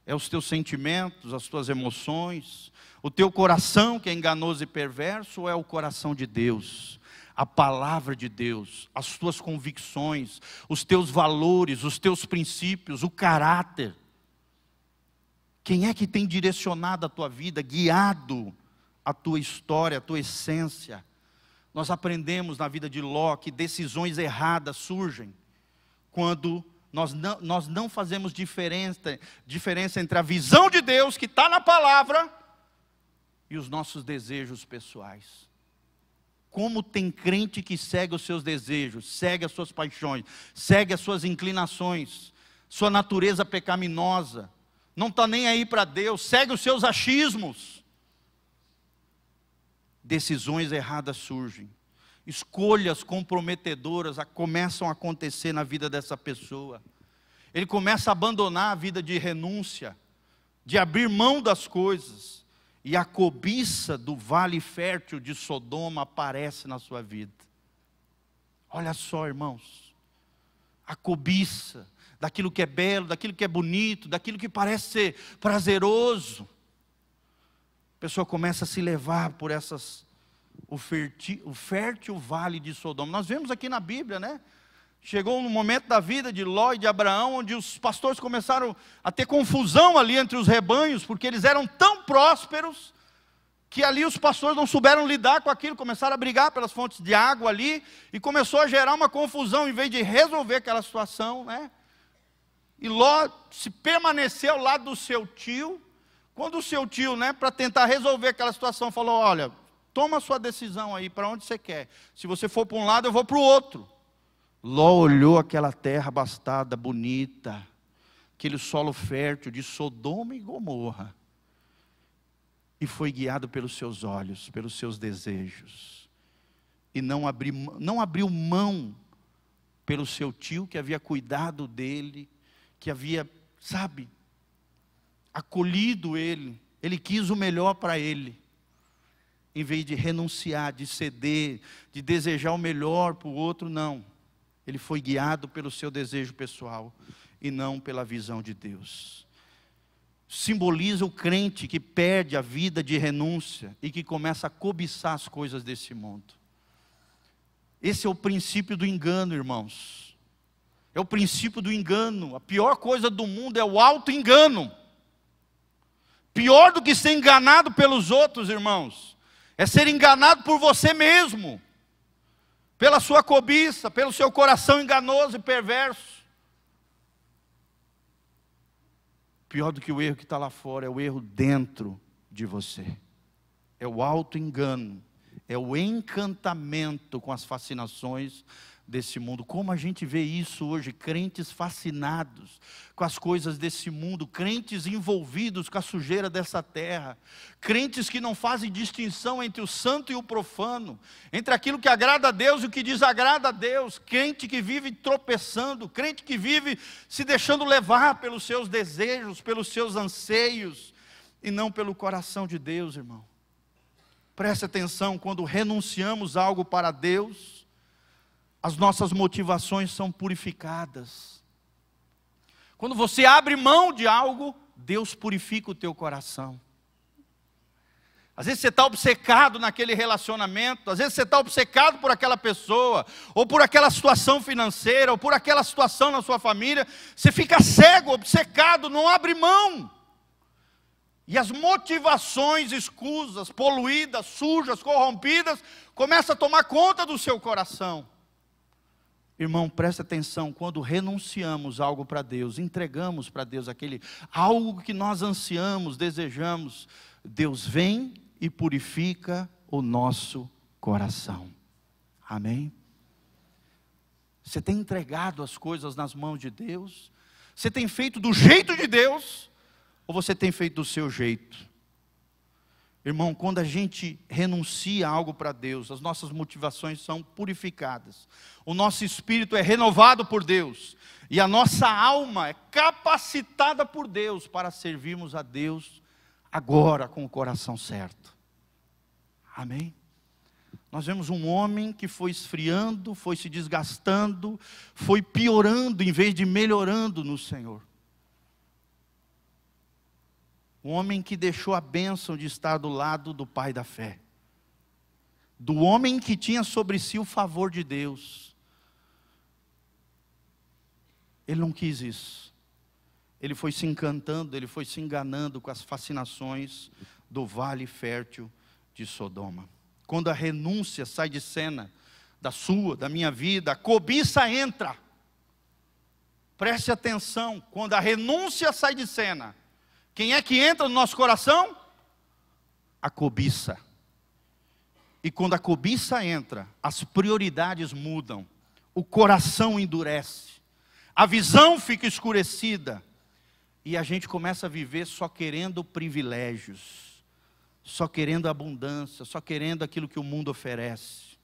É os teus sentimentos, as tuas emoções, o teu coração que é enganoso e perverso, ou é o coração de Deus? A palavra de Deus, as tuas convicções, os teus valores, os teus princípios, o caráter. Quem é que tem direcionado a tua vida, guiado a tua história, a tua essência? Nós aprendemos na vida de Ló que decisões erradas surgem quando nós não, nós não fazemos diferença, diferença entre a visão de Deus que está na palavra e os nossos desejos pessoais. Como tem crente que segue os seus desejos, segue as suas paixões, segue as suas inclinações, sua natureza pecaminosa, não está nem aí para Deus, segue os seus achismos. Decisões erradas surgem escolhas comprometedoras começam a acontecer na vida dessa pessoa. Ele começa a abandonar a vida de renúncia, de abrir mão das coisas, e a cobiça do vale fértil de Sodoma aparece na sua vida. Olha só, irmãos, a cobiça daquilo que é belo, daquilo que é bonito, daquilo que parece ser prazeroso. A pessoa começa a se levar por essas o fértil, o fértil vale de Sodoma. Nós vemos aqui na Bíblia, né? Chegou um momento da vida de Ló e de Abraão, onde os pastores começaram a ter confusão ali entre os rebanhos, porque eles eram tão prósperos, que ali os pastores não souberam lidar com aquilo, começaram a brigar pelas fontes de água ali, e começou a gerar uma confusão, em vez de resolver aquela situação, né? E Ló se permaneceu lado do seu tio, quando o seu tio, né, para tentar resolver aquela situação, falou: Olha, Toma a sua decisão aí, para onde você quer. Se você for para um lado, eu vou para o outro. Ló olhou aquela terra bastada, bonita, aquele solo fértil de Sodoma e Gomorra, e foi guiado pelos seus olhos, pelos seus desejos, e não abriu, não abriu mão pelo seu tio que havia cuidado dele, que havia, sabe, acolhido ele, ele quis o melhor para ele em vez de renunciar, de ceder, de desejar o melhor para o outro, não. Ele foi guiado pelo seu desejo pessoal e não pela visão de Deus. Simboliza o crente que perde a vida de renúncia e que começa a cobiçar as coisas desse mundo. Esse é o princípio do engano, irmãos. É o princípio do engano. A pior coisa do mundo é o auto-engano. Pior do que ser enganado pelos outros, irmãos é ser enganado por você mesmo, pela sua cobiça, pelo seu coração enganoso e perverso. Pior do que o erro que está lá fora é o erro dentro de você, é o auto-engano, é o encantamento com as fascinações desse mundo. Como a gente vê isso hoje, crentes fascinados com as coisas desse mundo, crentes envolvidos com a sujeira dessa terra, crentes que não fazem distinção entre o santo e o profano, entre aquilo que agrada a Deus e o que desagrada a Deus, crente que vive tropeçando, crente que vive se deixando levar pelos seus desejos, pelos seus anseios e não pelo coração de Deus, irmão. Preste atenção, quando renunciamos algo para Deus, as nossas motivações são purificadas. Quando você abre mão de algo, Deus purifica o teu coração. Às vezes você está obcecado naquele relacionamento, às vezes você está obcecado por aquela pessoa, ou por aquela situação financeira, ou por aquela situação na sua família. Você fica cego, obcecado, não abre mão. E as motivações escusas, poluídas, sujas, corrompidas, começam a tomar conta do seu coração. Irmão, preste atenção, quando renunciamos algo para Deus, entregamos para Deus aquele algo que nós ansiamos, desejamos, Deus vem e purifica o nosso coração. Amém? Você tem entregado as coisas nas mãos de Deus? Você tem feito do jeito de Deus? Ou você tem feito do seu jeito? Irmão, quando a gente renuncia algo para Deus, as nossas motivações são purificadas, o nosso espírito é renovado por Deus, e a nossa alma é capacitada por Deus para servirmos a Deus agora com o coração certo. Amém? Nós vemos um homem que foi esfriando, foi se desgastando, foi piorando em vez de melhorando no Senhor. Um homem que deixou a bênção de estar do lado do pai da fé. Do homem que tinha sobre si o favor de Deus. Ele não quis isso ele foi se encantando, ele foi se enganando com as fascinações do vale fértil de Sodoma. Quando a renúncia sai de cena, da sua, da minha vida, a cobiça entra. Preste atenção, quando a renúncia sai de cena, quem é que entra no nosso coração? A cobiça. E quando a cobiça entra, as prioridades mudam, o coração endurece, a visão fica escurecida, e a gente começa a viver só querendo privilégios, só querendo abundância, só querendo aquilo que o mundo oferece.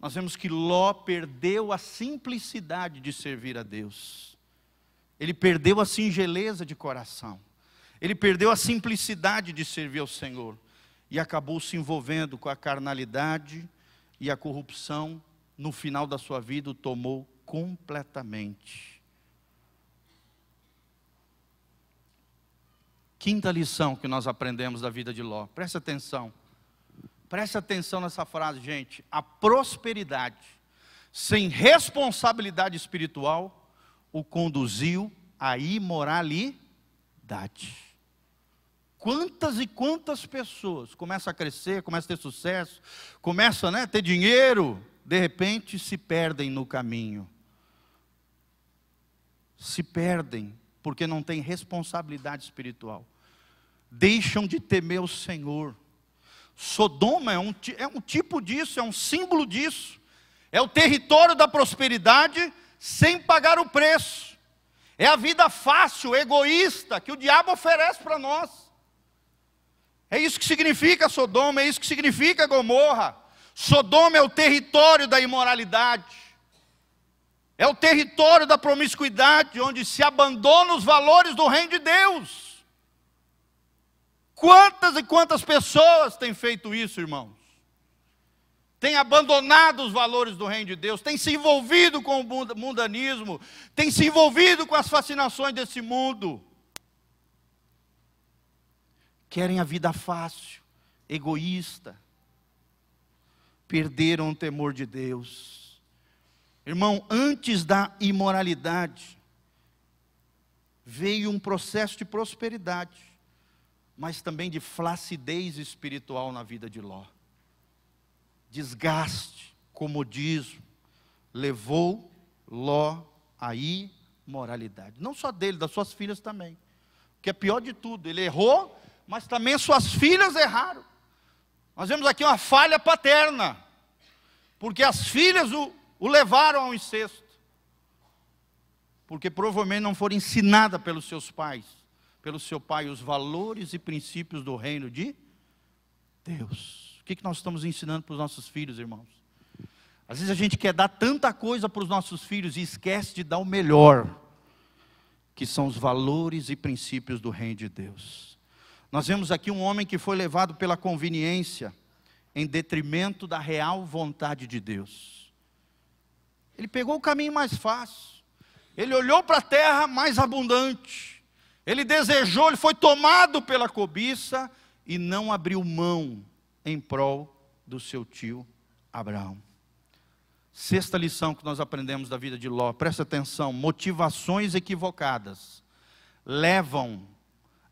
Nós vemos que Ló perdeu a simplicidade de servir a Deus, ele perdeu a singeleza de coração, ele perdeu a simplicidade de servir ao Senhor e acabou se envolvendo com a carnalidade e a corrupção. No final da sua vida, o tomou completamente. Quinta lição que nós aprendemos da vida de Ló. Presta atenção. Presta atenção nessa frase, gente. A prosperidade sem responsabilidade espiritual o conduziu à imoralidade. Quantas e quantas pessoas começam a crescer, começam a ter sucesso, começam né, a ter dinheiro, de repente se perdem no caminho. Se perdem porque não têm responsabilidade espiritual. Deixam de temer o Senhor. Sodoma é um, é um tipo disso, é um símbolo disso. É o território da prosperidade sem pagar o preço. É a vida fácil, egoísta, que o diabo oferece para nós. É isso que significa Sodoma, é isso que significa Gomorra. Sodoma é o território da imoralidade. É o território da promiscuidade, onde se abandona os valores do reino de Deus. Quantas e quantas pessoas têm feito isso, irmãos? Têm abandonado os valores do reino de Deus, têm se envolvido com o mundanismo, têm se envolvido com as fascinações desse mundo. Querem a vida fácil, egoísta. Perderam o temor de Deus Irmão, antes da imoralidade, veio um processo de prosperidade, mas também de flacidez espiritual na vida de Ló. Desgaste, comodismo, levou Ló à imoralidade. Não só dele, das suas filhas também. O que é pior de tudo, ele errou, mas também suas filhas erraram. Nós vemos aqui uma falha paterna, porque as filhas o, o levaram ao incesto. Porque provavelmente não foram ensinadas pelos seus pais, pelo seu pai, os valores e princípios do reino de Deus. O que, que nós estamos ensinando para os nossos filhos, irmãos? Às vezes a gente quer dar tanta coisa para os nossos filhos e esquece de dar o melhor, que são os valores e princípios do reino de Deus. Nós vemos aqui um homem que foi levado pela conveniência, em detrimento da real vontade de Deus. Ele pegou o caminho mais fácil. Ele olhou para a terra mais abundante. Ele desejou, ele foi tomado pela cobiça e não abriu mão em prol do seu tio Abraão. Sexta lição que nós aprendemos da vida de Ló, presta atenção: motivações equivocadas levam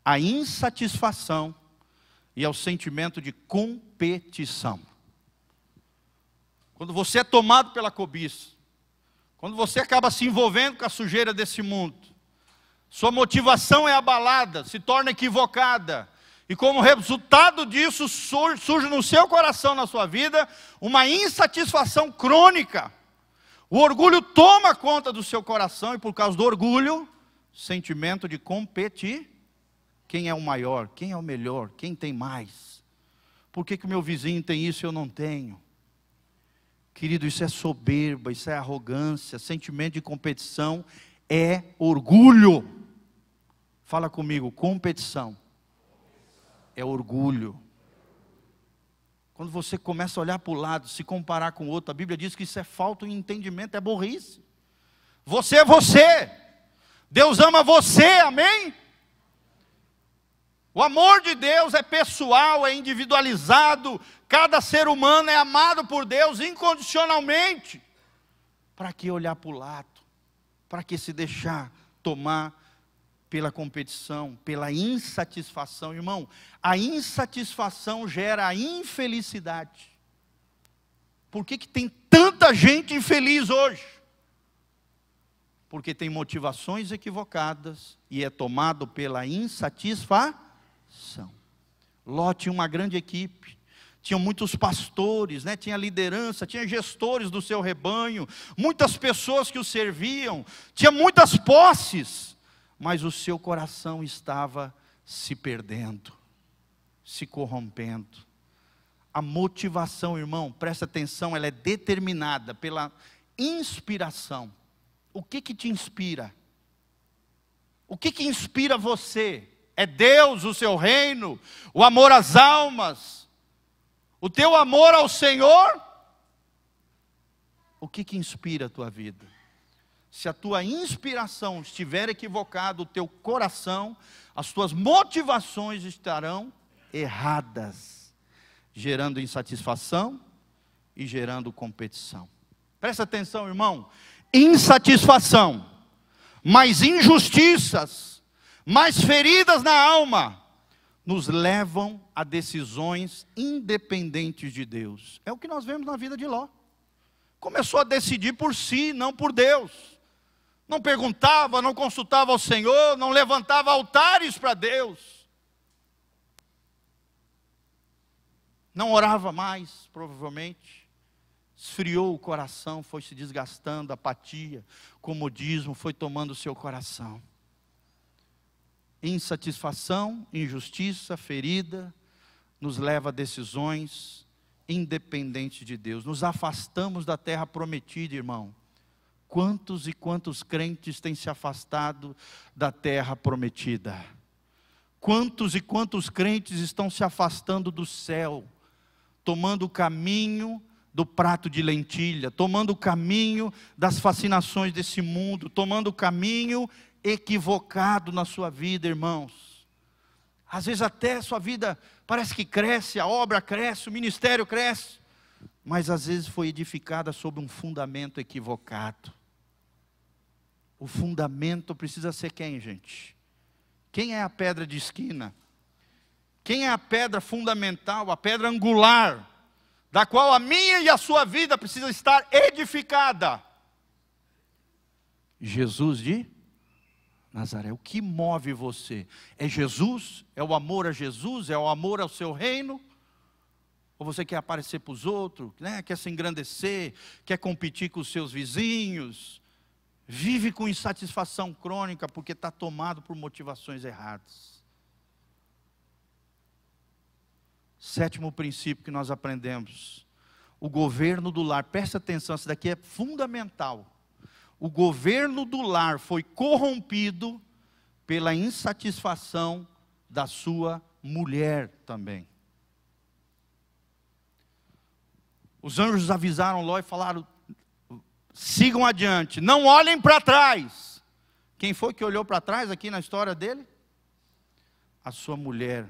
à insatisfação e ao sentimento de competição. Quando você é tomado pela cobiça, quando você acaba se envolvendo com a sujeira desse mundo, sua motivação é abalada, se torna equivocada, e como resultado disso surge no seu coração, na sua vida, uma insatisfação crônica. O orgulho toma conta do seu coração, e por causa do orgulho, sentimento de competir. Quem é o maior? Quem é o melhor? Quem tem mais? Por que, o meu vizinho tem isso e eu não tenho? Querido, isso é soberba, isso é arrogância, sentimento de competição é orgulho. Fala comigo, competição é orgulho. Quando você começa a olhar para o lado, se comparar com o outro, a Bíblia diz que isso é falta de entendimento, é burrice. Você é você. Deus ama você, amém? O amor de Deus é pessoal, é individualizado. Cada ser humano é amado por Deus incondicionalmente. Para que olhar para o lado? Para que se deixar tomar pela competição, pela insatisfação. Irmão, a insatisfação gera a infelicidade. Por que, que tem tanta gente infeliz hoje? Porque tem motivações equivocadas e é tomado pela insatisfação. Ló tinha uma grande equipe, tinha muitos pastores, né? tinha liderança, tinha gestores do seu rebanho, muitas pessoas que o serviam, tinha muitas posses, mas o seu coração estava se perdendo, se corrompendo. A motivação, irmão, presta atenção, ela é determinada pela inspiração. O que que te inspira? O que que inspira você? É Deus, o seu reino, o amor às almas, o teu amor ao Senhor? O que que inspira a tua vida? se a tua inspiração estiver equivocada, o teu coração, as tuas motivações estarão erradas, gerando insatisfação e gerando competição. Presta atenção, irmão. Insatisfação, mais injustiças, mais feridas na alma, nos levam a decisões independentes de Deus. É o que nós vemos na vida de Ló. Começou a decidir por si, não por Deus não perguntava, não consultava ao Senhor, não levantava altares para Deus. Não orava mais, provavelmente. Esfriou o coração, foi se desgastando, apatia, comodismo foi tomando o seu coração. Insatisfação, injustiça, ferida, nos leva a decisões independentes de Deus. Nos afastamos da terra prometida, irmão. Quantos e quantos crentes têm se afastado da terra prometida? Quantos e quantos crentes estão se afastando do céu, tomando o caminho do prato de lentilha, tomando o caminho das fascinações desse mundo, tomando o caminho equivocado na sua vida, irmãos. Às vezes até a sua vida parece que cresce, a obra cresce, o ministério cresce, mas às vezes foi edificada sobre um fundamento equivocado. O fundamento precisa ser quem, gente? Quem é a pedra de esquina? Quem é a pedra fundamental, a pedra angular, da qual a minha e a sua vida precisa estar edificada? Jesus de Nazaré. O que move você? É Jesus? É o amor a Jesus? É o amor ao seu reino? Ou você quer aparecer para os outros, né? quer se engrandecer, quer competir com os seus vizinhos, vive com insatisfação crônica porque está tomado por motivações erradas. Sétimo princípio que nós aprendemos: o governo do lar, presta atenção, isso daqui é fundamental. O governo do lar foi corrompido pela insatisfação da sua mulher também. Os anjos avisaram Ló e falaram: sigam adiante, não olhem para trás. Quem foi que olhou para trás aqui na história dele? A sua mulher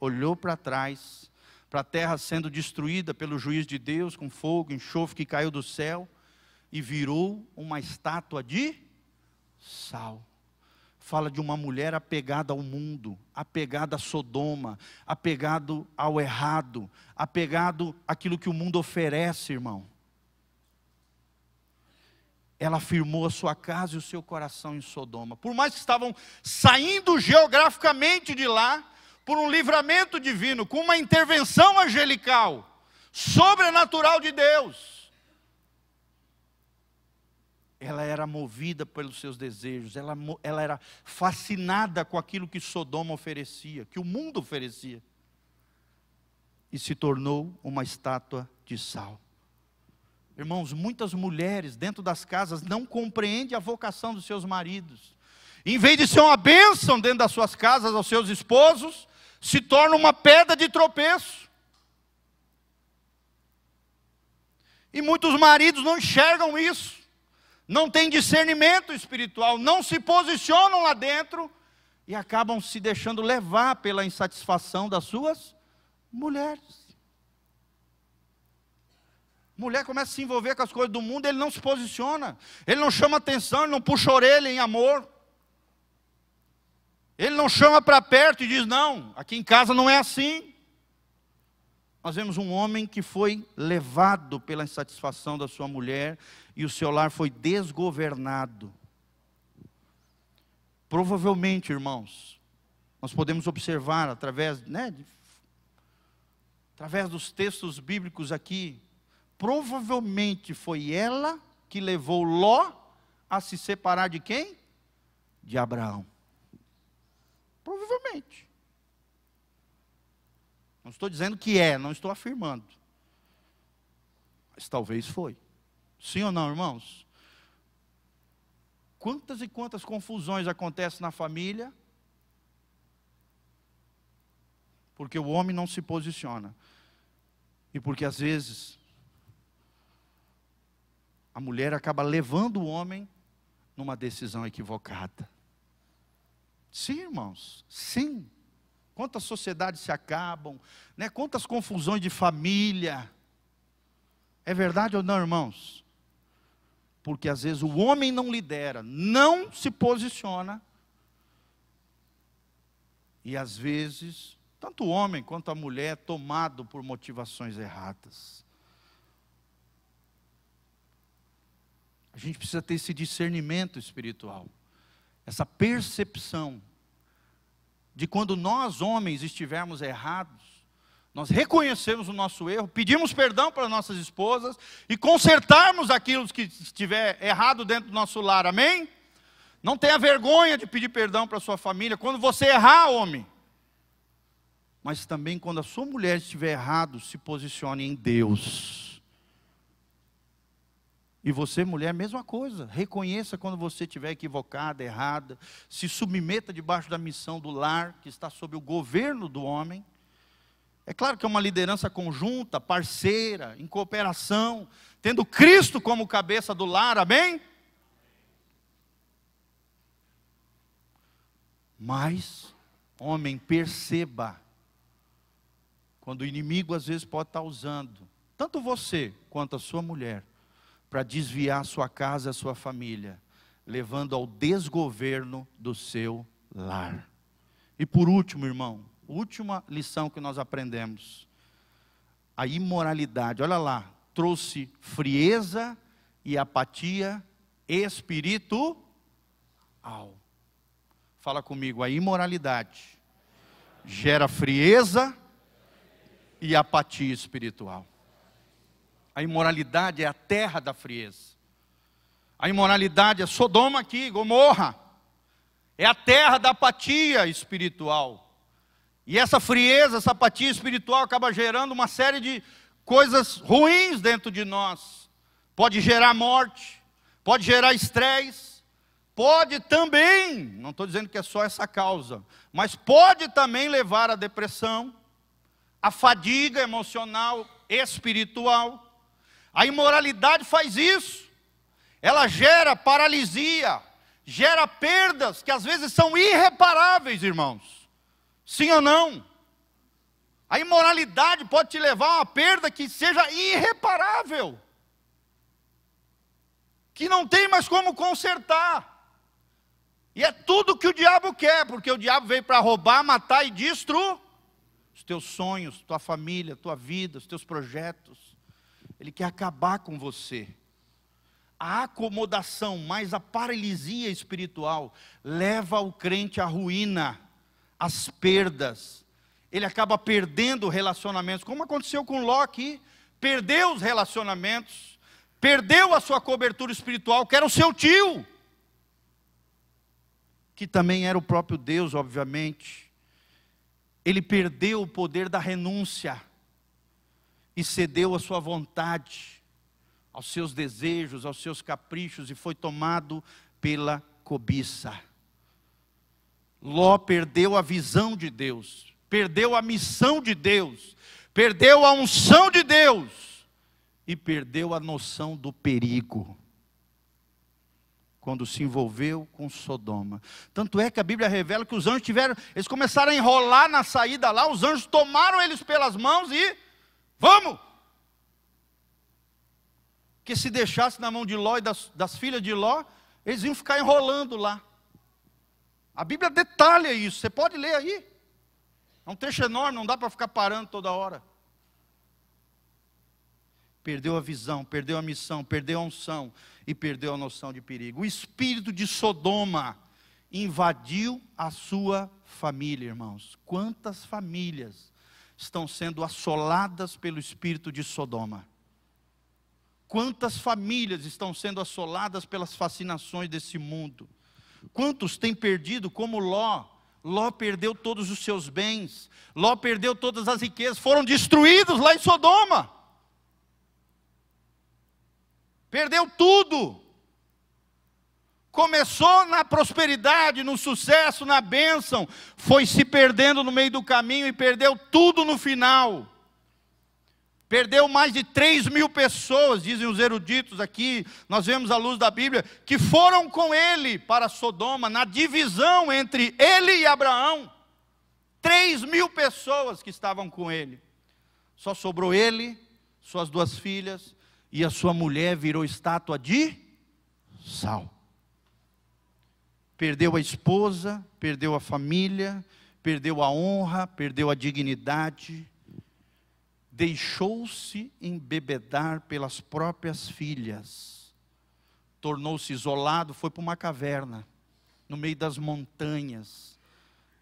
olhou para trás, para a terra sendo destruída pelo juiz de Deus, com fogo, enxofre que caiu do céu, e virou uma estátua de sal. Fala de uma mulher apegada ao mundo, apegada a Sodoma, apegado ao errado, apegado àquilo que o mundo oferece, irmão. Ela firmou a sua casa e o seu coração em Sodoma. Por mais que estavam saindo geograficamente de lá, por um livramento divino, com uma intervenção angelical, sobrenatural de Deus ela era movida pelos seus desejos, ela, ela era fascinada com aquilo que Sodoma oferecia, que o mundo oferecia, e se tornou uma estátua de sal. Irmãos, muitas mulheres dentro das casas não compreendem a vocação dos seus maridos. Em vez de ser uma bênção dentro das suas casas aos seus esposos, se torna uma pedra de tropeço. E muitos maridos não enxergam isso não têm discernimento espiritual, não se posicionam lá dentro e acabam se deixando levar pela insatisfação das suas mulheres. Mulher começa a se envolver com as coisas do mundo, ele não se posiciona, ele não chama atenção, ele não puxa orelha em amor. Ele não chama para perto e diz: Não, aqui em casa não é assim. Nós vemos um homem que foi levado pela insatisfação da sua mulher e o seu lar foi desgovernado. Provavelmente, irmãos, nós podemos observar através, né, de, através dos textos bíblicos aqui, provavelmente foi ela que levou Ló a se separar de quem? De Abraão. Provavelmente. Não estou dizendo que é, não estou afirmando. Mas talvez foi. Sim ou não, irmãos? Quantas e quantas confusões acontecem na família? Porque o homem não se posiciona. E porque às vezes a mulher acaba levando o homem numa decisão equivocada. Sim, irmãos, sim. Quantas sociedades se acabam, né? quantas confusões de família. É verdade ou não, irmãos? Porque às vezes o homem não lidera, não se posiciona. E às vezes, tanto o homem quanto a mulher é tomado por motivações erradas. A gente precisa ter esse discernimento espiritual, essa percepção de quando nós, homens, estivermos errados, nós reconhecemos o nosso erro, pedimos perdão para nossas esposas e consertarmos aquilo que estiver errado dentro do nosso lar, amém? Não tenha vergonha de pedir perdão para sua família quando você errar, homem. Mas também quando a sua mulher estiver errado, se posicione em Deus. E você, mulher, mesma coisa. Reconheça quando você estiver equivocada, errada. Se submeta debaixo da missão do lar, que está sob o governo do homem. É claro que é uma liderança conjunta, parceira, em cooperação, tendo Cristo como cabeça do lar, amém? Mas, homem, perceba, quando o inimigo às vezes pode estar usando, tanto você quanto a sua mulher, para desviar a sua casa a sua família, levando ao desgoverno do seu lar. E por último, irmão, última lição que nós aprendemos. A imoralidade, olha lá, trouxe frieza e apatia espiritual. Fala comigo, a imoralidade gera frieza e apatia espiritual. A imoralidade é a terra da frieza. A imoralidade é Sodoma aqui, Gomorra. É a terra da apatia espiritual. E essa frieza, essa apatia espiritual acaba gerando uma série de coisas ruins dentro de nós. Pode gerar morte, pode gerar estresse, pode também, não estou dizendo que é só essa causa, mas pode também levar à depressão, à fadiga emocional, espiritual. A imoralidade faz isso. Ela gera paralisia, gera perdas que às vezes são irreparáveis, irmãos. Sim ou não? A imoralidade pode te levar a uma perda que seja irreparável, que não tem mais como consertar. E é tudo que o diabo quer, porque o diabo veio para roubar, matar e destruir os teus sonhos, tua família, tua vida, os teus projetos. Ele quer acabar com você. A acomodação, mais a paralisia espiritual, leva o crente à ruína, às perdas. Ele acaba perdendo relacionamentos, como aconteceu com Ló aqui. Perdeu os relacionamentos, perdeu a sua cobertura espiritual, que era o seu tio, que também era o próprio Deus, obviamente. Ele perdeu o poder da renúncia e cedeu à sua vontade, aos seus desejos, aos seus caprichos e foi tomado pela cobiça. Ló perdeu a visão de Deus, perdeu a missão de Deus, perdeu a unção de Deus e perdeu a noção do perigo. Quando se envolveu com Sodoma. Tanto é que a Bíblia revela que os anjos tiveram, eles começaram a enrolar na saída lá, os anjos tomaram eles pelas mãos e Vamos! Que se deixasse na mão de Ló e das, das filhas de Ló, eles iam ficar enrolando lá. A Bíblia detalha isso, você pode ler aí. É um trecho enorme, não dá para ficar parando toda hora. Perdeu a visão, perdeu a missão, perdeu a unção e perdeu a noção de perigo. O espírito de Sodoma invadiu a sua família, irmãos. Quantas famílias estão sendo assoladas pelo espírito de Sodoma. Quantas famílias estão sendo assoladas pelas fascinações desse mundo? Quantos têm perdido, como Ló? Ló perdeu todos os seus bens, Ló perdeu todas as riquezas, foram destruídos lá em Sodoma. Perdeu tudo começou na prosperidade, no sucesso, na bênção, foi se perdendo no meio do caminho e perdeu tudo no final. Perdeu mais de 3 mil pessoas, dizem os eruditos aqui, nós vemos a luz da Bíblia, que foram com ele para Sodoma, na divisão entre ele e Abraão. 3 mil pessoas que estavam com ele. Só sobrou ele, suas duas filhas, e a sua mulher virou estátua de sal. Perdeu a esposa, perdeu a família, perdeu a honra, perdeu a dignidade, deixou-se embebedar pelas próprias filhas, tornou-se isolado, foi para uma caverna, no meio das montanhas.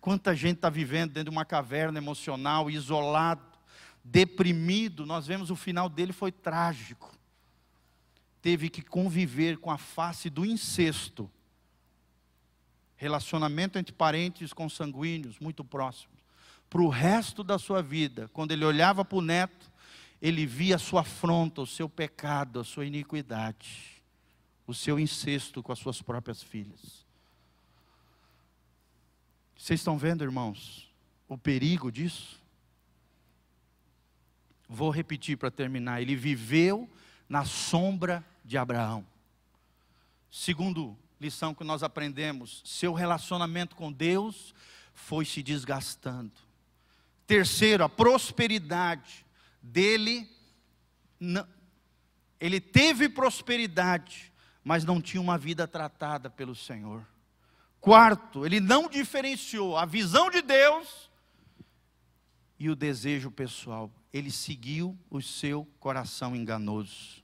Quanta gente está vivendo dentro de uma caverna emocional, isolado, deprimido. Nós vemos o final dele foi trágico. Teve que conviver com a face do incesto relacionamento entre parentes consanguíneos muito próximos, para o resto da sua vida, quando ele olhava para o neto, ele via a sua afronta, o seu pecado, a sua iniquidade, o seu incesto com as suas próprias filhas. Vocês estão vendo, irmãos, o perigo disso? Vou repetir para terminar. Ele viveu na sombra de Abraão. Segundo lição que nós aprendemos: seu relacionamento com Deus foi se desgastando. Terceiro, a prosperidade dele, ele teve prosperidade, mas não tinha uma vida tratada pelo Senhor. Quarto, ele não diferenciou a visão de Deus e o desejo pessoal. Ele seguiu o seu coração enganoso.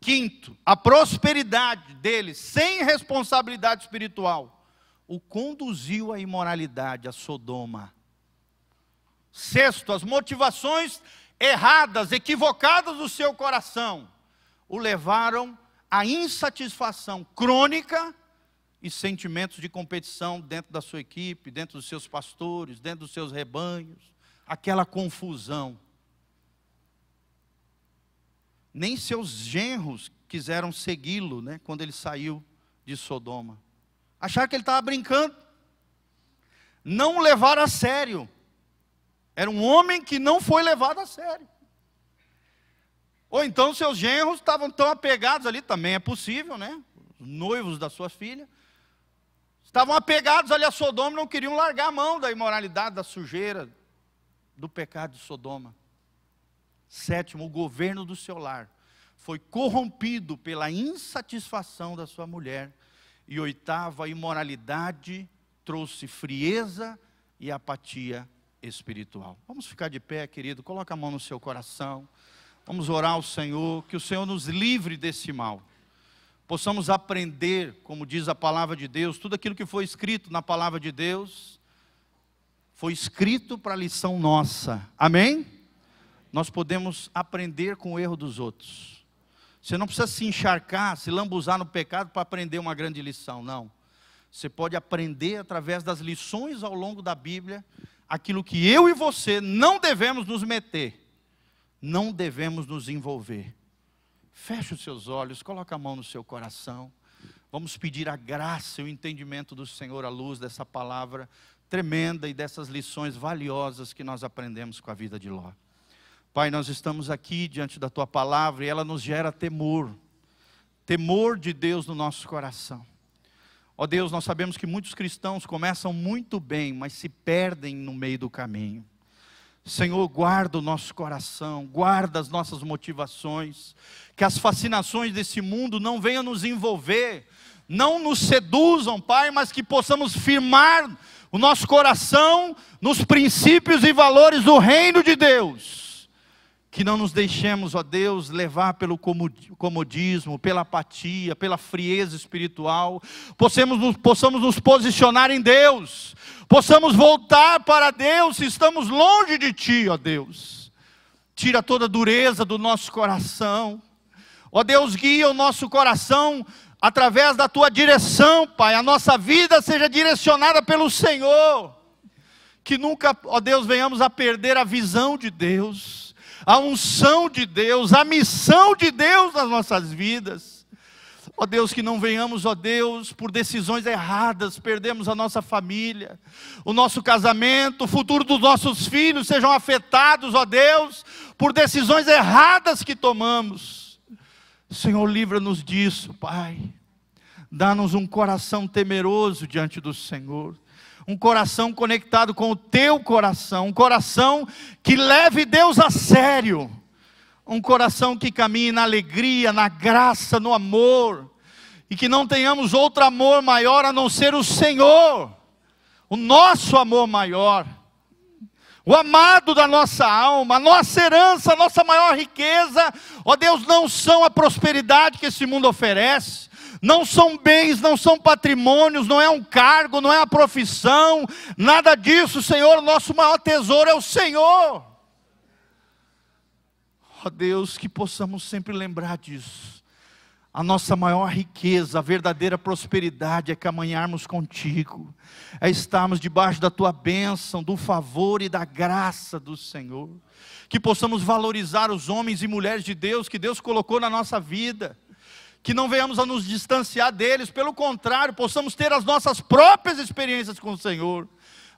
Quinto, a prosperidade dele, sem responsabilidade espiritual, o conduziu à imoralidade, a Sodoma. Sexto, as motivações erradas, equivocadas do seu coração, o levaram à insatisfação crônica e sentimentos de competição dentro da sua equipe, dentro dos seus pastores, dentro dos seus rebanhos, aquela confusão nem seus genros quiseram segui-lo, né, quando ele saiu de Sodoma. Acharam que ele estava brincando. Não o levaram a sério. Era um homem que não foi levado a sério. Ou então seus genros estavam tão apegados ali, também é possível, né? Os noivos da sua filha. Estavam apegados ali a Sodoma e não queriam largar a mão da imoralidade, da sujeira, do pecado de Sodoma. Sétimo, o governo do seu lar foi corrompido pela insatisfação da sua mulher. E oitavo, a imoralidade trouxe frieza e apatia espiritual. Vamos ficar de pé, querido, coloca a mão no seu coração. Vamos orar ao Senhor, que o Senhor nos livre desse mal. Possamos aprender, como diz a palavra de Deus, tudo aquilo que foi escrito na palavra de Deus, foi escrito para lição nossa. Amém? Nós podemos aprender com o erro dos outros. Você não precisa se encharcar, se lambuzar no pecado para aprender uma grande lição, não. Você pode aprender através das lições ao longo da Bíblia aquilo que eu e você não devemos nos meter, não devemos nos envolver. Feche os seus olhos, coloque a mão no seu coração. Vamos pedir a graça e o entendimento do Senhor à luz dessa palavra tremenda e dessas lições valiosas que nós aprendemos com a vida de Ló. Pai, nós estamos aqui diante da tua palavra e ela nos gera temor, temor de Deus no nosso coração. Ó Deus, nós sabemos que muitos cristãos começam muito bem, mas se perdem no meio do caminho. Senhor, guarda o nosso coração, guarda as nossas motivações, que as fascinações desse mundo não venham nos envolver, não nos seduzam, Pai, mas que possamos firmar o nosso coração nos princípios e valores do reino de Deus que não nos deixemos, ó Deus, levar pelo comodismo, pela apatia, pela frieza espiritual, possamos nos, possamos nos posicionar em Deus, possamos voltar para Deus se estamos longe de Ti, ó Deus. Tira toda a dureza do nosso coração, ó Deus, guia o nosso coração através da Tua direção, Pai, a nossa vida seja direcionada pelo Senhor, que nunca, ó Deus, venhamos a perder a visão de Deus a unção de Deus, a missão de Deus nas nossas vidas. Ó Deus, que não venhamos, ó Deus, por decisões erradas, perdemos a nossa família, o nosso casamento, o futuro dos nossos filhos sejam afetados, ó Deus, por decisões erradas que tomamos. Senhor, livra-nos disso, Pai. Dá-nos um coração temeroso diante do Senhor um coração conectado com o teu coração, um coração que leve Deus a sério, um coração que caminhe na alegria, na graça, no amor, e que não tenhamos outro amor maior a não ser o Senhor, o nosso amor maior, o amado da nossa alma, a nossa herança, a nossa maior riqueza, ó Deus, não são a prosperidade que esse mundo oferece, não são bens, não são patrimônios, não é um cargo, não é a profissão, nada disso, Senhor. Nosso maior tesouro é o Senhor. Ó oh, Deus, que possamos sempre lembrar disso. A nossa maior riqueza, a verdadeira prosperidade é caminharmos contigo, é estarmos debaixo da tua bênção, do favor e da graça do Senhor. Que possamos valorizar os homens e mulheres de Deus que Deus colocou na nossa vida que não venhamos a nos distanciar deles, pelo contrário, possamos ter as nossas próprias experiências com o Senhor,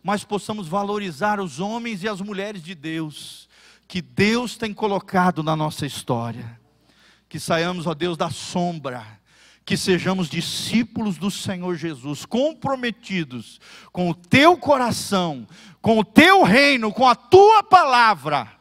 mas possamos valorizar os homens e as mulheres de Deus, que Deus tem colocado na nossa história. Que saiamos, ó Deus, da sombra, que sejamos discípulos do Senhor Jesus, comprometidos com o teu coração, com o teu reino, com a tua palavra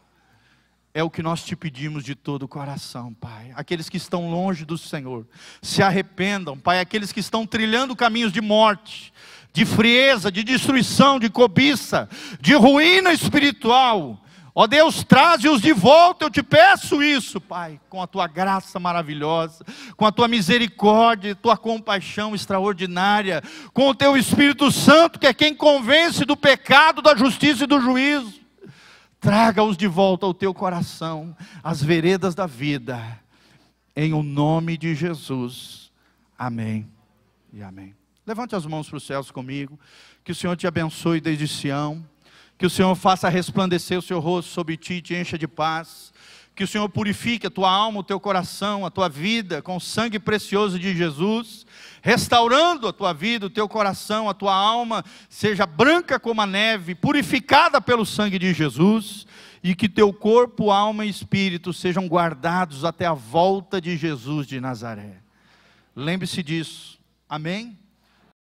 é o que nós te pedimos de todo o coração, Pai. Aqueles que estão longe do Senhor, se arrependam, Pai. Aqueles que estão trilhando caminhos de morte, de frieza, de destruição, de cobiça, de ruína espiritual. Ó Deus, traze-os de volta, eu te peço isso, Pai, com a tua graça maravilhosa, com a tua misericórdia, tua compaixão extraordinária, com o teu Espírito Santo, que é quem convence do pecado, da justiça e do juízo. Traga-os de volta ao teu coração, as veredas da vida, em o nome de Jesus. Amém e amém. Levante as mãos para os céus comigo, que o Senhor te abençoe desde Sião, que o Senhor faça resplandecer o seu rosto sobre ti e te encha de paz, que o Senhor purifique a tua alma, o teu coração, a tua vida com o sangue precioso de Jesus restaurando a tua vida, o teu coração, a tua alma, seja branca como a neve, purificada pelo sangue de Jesus, e que teu corpo, alma e espírito sejam guardados até a volta de Jesus de Nazaré. Lembre-se disso. Amém?